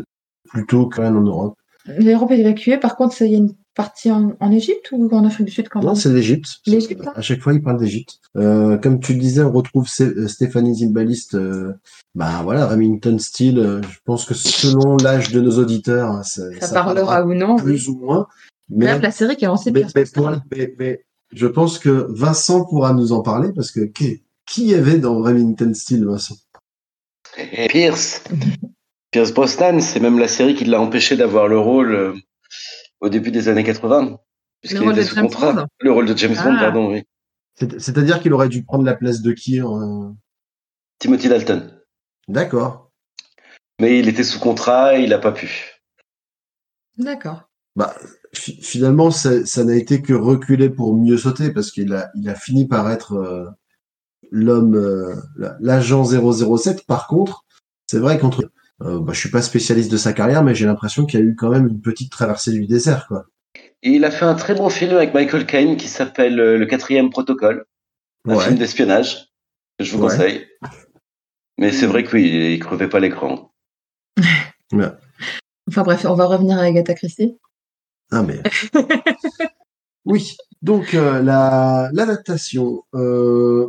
plutôt qu'en Europe. L'Europe est évacuée. Par contre, il y a une partie en, en Égypte ou en Afrique du Sud quand Non, même c'est l'Égypte. L'Égypte, hein. À chaque fois, il parle d'Égypte. Euh, comme tu le disais, on retrouve euh, Stéphanie Zimbalist. euh, bah voilà, Remington Steele. je pense que selon l'âge de nos auditeurs, hein, ça, Ça, ça parlera parlera ou non. oui. plus ou moins. Mais, Bref, la série qui a lancé mais, Pierce mais pour- mais- mais je pense que Vincent pourra nous en parler parce que qui, qui y avait dans Remington Steele, Vincent? Et Pierce. Pierce Brosnan, c'est même la série qui l'a empêché d'avoir le rôle euh, au début des années 80. puisqu'il rôle était de sous James contrat. Bond Le rôle de James Bond, Ah. pardon, oui. C'est- C'est-à-dire qu'il aurait dû prendre la place de qui euh, Timothy Dalton. D'accord. Mais il était sous contrat et il n'a pas pu. D'accord. Bah, fi- finalement, ça n'a été que reculer pour mieux sauter parce qu'il a, il a fini par être euh, l'homme, euh, la- l'agent 007. Par contre, c'est vrai qu'entre, euh, bah, je suis pas spécialiste de sa carrière, mais j'ai l'impression qu'il y a eu quand même une petite traversée du désert, quoi. Et il a fait un très bon film avec Michael Caine qui s'appelle euh, Le quatrième protocole, un Ouais. film d'espionnage que je vous Ouais. conseille. Mais c'est vrai que oui, il- il crevait pas l'écran. Enfin bref, on va revenir à Agatha Christie. Ah mais. oui. Donc euh, la l'adaptation, euh,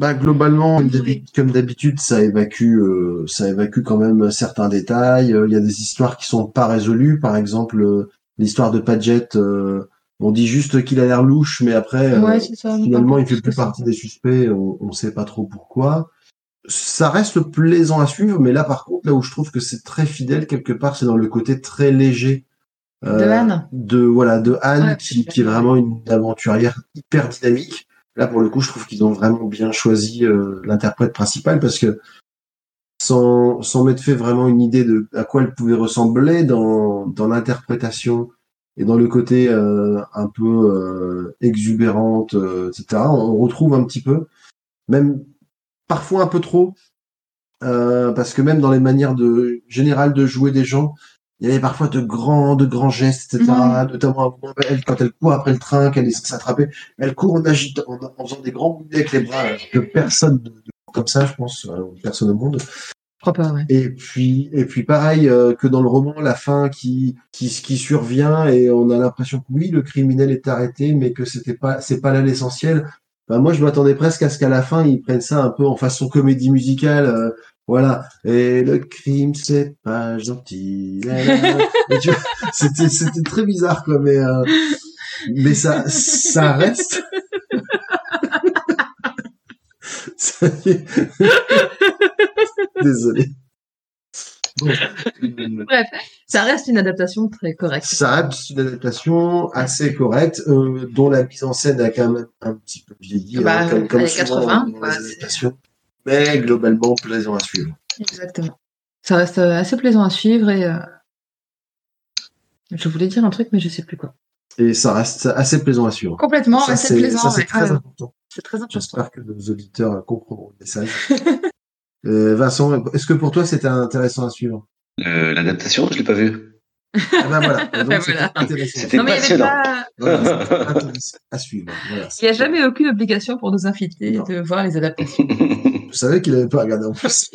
bah globalement comme d'habi- comme d'habitude, ça évacue, euh, ça évacue quand même certains détails. Euh, Il y a des histoires qui sont pas résolues. Par exemple, euh, l'histoire de Padgett. euh, on dit juste qu'il a l'air louche, mais après, ouais, c'est ça. finalement, il fait Plus partie des suspects. On, on sait pas trop pourquoi. Ça reste plaisant à suivre, mais là, par contre, là où je trouve que c'est très fidèle quelque part, c'est dans le côté très léger De Anne. de voilà de Anne Ouais, qui, est vraiment une aventurière hyper dynamique. Là pour le coup, je trouve qu'ils ont vraiment bien choisi euh, l'interprète principal parce que sans sans fait vraiment une idée de à quoi elle pouvait ressembler dans l'interprétation et dans le côté euh, un peu euh, exubérante, etc. On retrouve un petit peu, même parfois un peu trop, parce que même dans les manières de générales de jouer des gens, il y avait parfois de grands, de grands gestes, etc. Ouais. Notamment elle, quand elle court après le train, qu'elle essaie de s'attraper, elle court en agitant, en, en faisant des grands mouvements avec les bras, que personne ne- comme ça, je pense, euh, personne au monde. Pas, ouais. Et puis, et puis pareil euh, que dans le roman, la fin qui, qui, qui survient et on a l'impression que oui, le criminel est arrêté, mais que c'était pas, c'est pas là l'essentiel. Ben, moi, je m'attendais presque à ce qu'à la fin, ils prennent ça un peu en façon comédie musicale. euh, voilà. Et le crime, c'est pas gentil. C'était, c'était très bizarre, quoi, mais, euh, mais ça, ça reste. ça. Désolé. Bon. Bref, ça reste une adaptation très correcte. Ça reste une adaptation assez correcte, euh, dont la mise en scène a quand même un petit peu vieilli, Bah, hein, comme, comme années souvent 80, dans quoi, les c'est- adaptations. Mais globalement plaisant à suivre. Exactement. Ça reste euh, assez plaisant à suivre et euh, je voulais dire un truc mais je sais plus quoi. Et ça reste assez plaisant à suivre. Complètement, ça, assez plaisant. ça, c'est ouais. très Ouais. important. C'est très important. J'espère que nos auditeurs comprendront le message. Euh, Vincent, est-ce que pour toi c'était intéressant à suivre? Euh, L'adaptation, je l'ai pas vue. Ah ben voilà, donc Ben c'était voilà. intéressant. C'était Non, mais il y avait passionnant. pas- Voilà, à suivre. Voilà. Il n'y a jamais aucune obligation pour nos invités Non. de voir les adaptations. Je savais qu'il avait pas regardé en plus.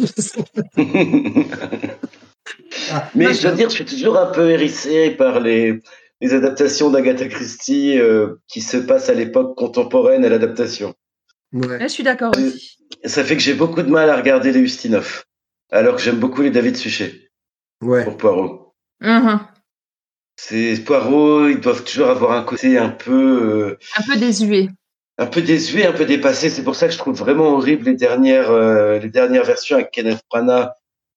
Ah, Mais ah, je dois dire, je suis toujours un peu hérissé par les, les adaptations d'Agatha Christie euh, qui se passent à l'époque contemporaine à l'adaptation. ouais. je suis d'accord aussi. Ça fait que j'ai beaucoup de mal à regarder les Ustinov, alors que j'aime beaucoup les David Suchet ouais. pour Poirot. Mhm. Ces Poirot, ils doivent toujours avoir un côté un peu, euh, Un peu désuet. Un peu désuet, un peu dépassé. C'est pour ça que je trouve vraiment horrible les dernières, euh, les dernières versions avec Kenneth Branagh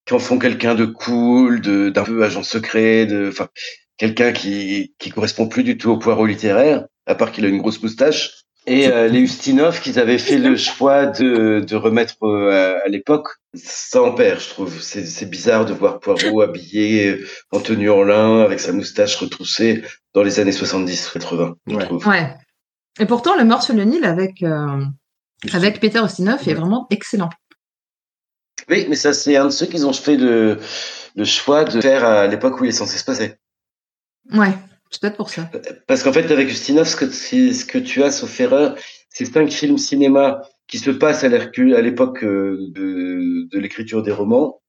qui en font quelqu'un de cool, de d'un peu agent secret, de, enfin, quelqu'un qui qui correspond plus du tout au Poirot littéraire, à part qu'il a une grosse moustache. Et euh, les Ustinov, qu'ils avaient fait le choix de, de remettre euh, à, à l'époque, ça en perd, je trouve. C'est c'est bizarre de voir Poirot habillé euh, en tenue en lin, avec sa moustache retroussée dans les années 70-80, je Ouais. trouve. Ouais. Et pourtant, le mort sur le Nil avec, euh, avec Peter Ustinov est vraiment excellent. Oui, mais ça, c'est un de ceux qu'ils ont fait le, le choix de faire à l'époque où il est censé se passer. Ouais, c'est peut-être pour ça. Parce qu'en fait, avec Ustinov, ce que, ce que tu as, sauf erreur, c'est cinq films cinéma qui se passent à l'époque euh, de, de l'écriture des romans,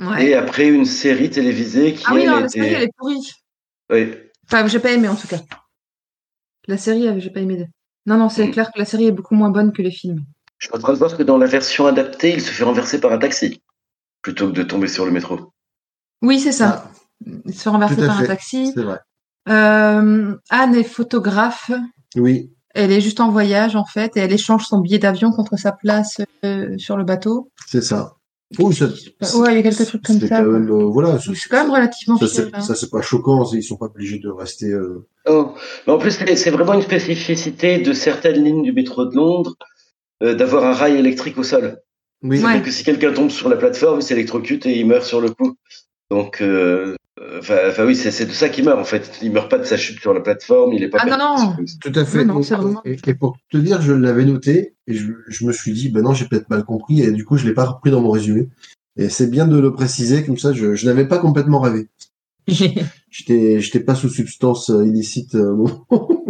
Ouais. et après une série télévisée qui, Ah oui, non, la série, elle est pourrie. Oui. Enfin, j'ai pas aimé en tout cas. La série, j'ai pas aimé. Non, non, c'est Mm. clair que la série est beaucoup moins bonne que les films. Je suis en train de voir que dans la version adaptée, il se fait renverser par un taxi, plutôt que de tomber sur le métro. Oui, c'est ça. Il se fait renverser par un taxi. C'est vrai. Euh, Anne est photographe. Oui. Elle est juste en voyage en fait et elle échange son billet d'avion contre sa place euh, sur le bateau. C'est ça. Oui, ça, Ouais, il y a quelques trucs comme ça. quand même, euh, voilà, C'est quand même relativement ça, fier, c'est, hein. ça, c'est pas choquant, ils sont pas obligés de rester. euh, Oh. Mais en plus, c'est vraiment une spécificité de certaines lignes du métro de Londres euh, d'avoir un rail électrique au sol. Oui, Ouais. C'est-à-dire que si quelqu'un tombe sur la plateforme, il s'électrocute et il meurt sur le coup. Donc, euh, enfin enfin, oui, c'est c'est de ça qu'il meurt en fait. Il meurt pas de sa chute sur la plateforme, il est pas. Ah non, non. tout à fait. Non, non, Et- c'est vraiment- et, et pour te dire, je l'avais noté et je, je me suis dit, ben non, j'ai peut-être mal compris et du coup, je l'ai pas repris dans mon résumé. Et c'est bien de le préciser, comme ça, je, je n'avais pas complètement rêvé. J'étais, j'étais pas sous substance euh, illicite euh, au moment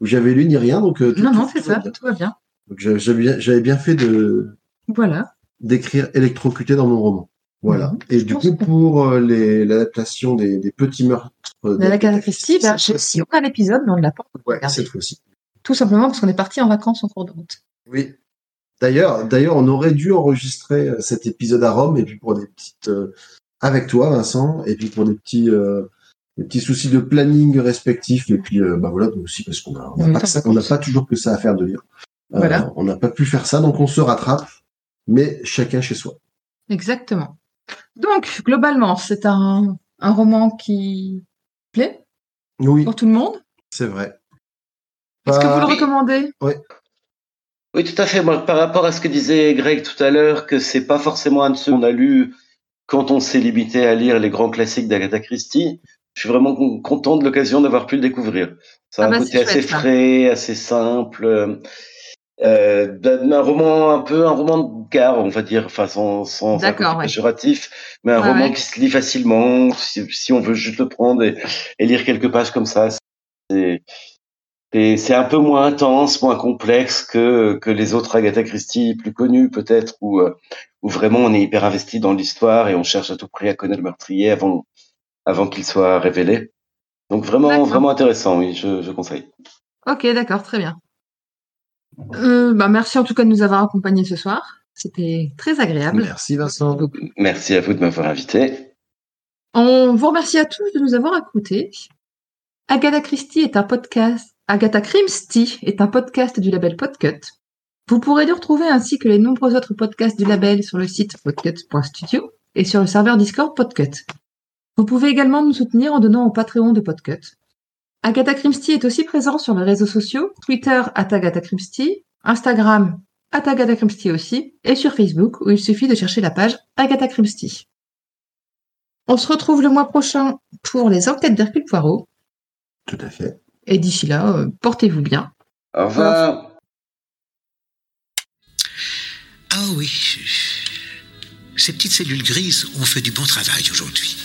où j'avais lu ni rien, donc euh, tout- non, non, c'est ça, bien. tout va bien. Donc j'a- j'avais bien, j'avais bien fait de Voilà. d'écrire électrocuté dans mon roman. Voilà. Mhm. Et du coup, que- pour euh, les, l'adaptation des, des petits meurtres La d'Agatha Agatha Christie, si on a l'épisode, mais on ne l'a pas Ouais, regardé. cette fois-ci. Tout simplement parce qu'on est parti en vacances en cours de route. Oui. D'ailleurs, d'ailleurs, on aurait dû enregistrer euh, cet épisode à Rome et puis pour des petites euh, avec toi, Vincent, et puis pour des petits euh, des petits soucis de planning respectifs et puis bah voilà nous aussi parce qu'on a on n'a Oui, pas, ça- on n'a pas toujours que ça à faire de lire. Voilà. on n'a pas pu faire ça, donc on se rattrape, mais chacun chez soi. Exactement. Donc, globalement, c'est un, un roman qui plaît Oui, pour tout le monde. c'est vrai. Est-ce que vous le Pas- recommandez? Oui, tout à fait. Moi, par rapport à ce que disait Greg tout à l'heure, que c'est pas forcément un de ceux qu'on a lu quand on s'est limité à lire les grands classiques d'Agatha Christie. Je suis vraiment con- content de l'occasion d'avoir pu le découvrir. Ça a Ah un bah, côté c'est assez chouette, ça. frais, assez simple. Euh, d'un- un roman un peu un roman de gare, on va dire, enfin sans, sans ouais. mais un roman ouais. qui se lit facilement. Si, si on veut juste le prendre et, et lire quelques pages comme ça, c'est c'est un peu moins intense, moins complexe que, que les autres Agatha Christie plus connus peut-être, où, euh, où vraiment on est hyper investi dans l'histoire et on cherche à tout prix à connaître le meurtrier avant, avant qu'il soit révélé. Donc vraiment, vraiment intéressant, oui, je, je conseille. Ok, d'accord, très bien. Euh, bah, merci en tout cas de nous avoir accompagnés ce soir. C'était très agréable. Merci Vincent. Merci à vous de m'avoir invité. On vous remercie à tous de nous avoir écoutés. Agatha Christie est un podcast. Agatha Christie est un podcast du label Podcut. Vous pourrez nous retrouver ainsi que les nombreux autres podcasts du label sur le site podcut.studio et sur le serveur Discord Podcut. Vous pouvez également nous soutenir en donnant au Patreon de Podcut. Agatha Christie est aussi présent sur les réseaux sociaux, Twitter at Agatha Christie, Instagram at Agatha Christie aussi, et sur Facebook où il suffit de chercher la page Agatha Christie. On se retrouve le mois prochain pour les enquêtes d'Hercule Poirot. Tout à fait. Et d'ici là, euh, portez-vous bien. Au revoir. Oh oui. Ces petites cellules grises ont fait du bon travail aujourd'hui.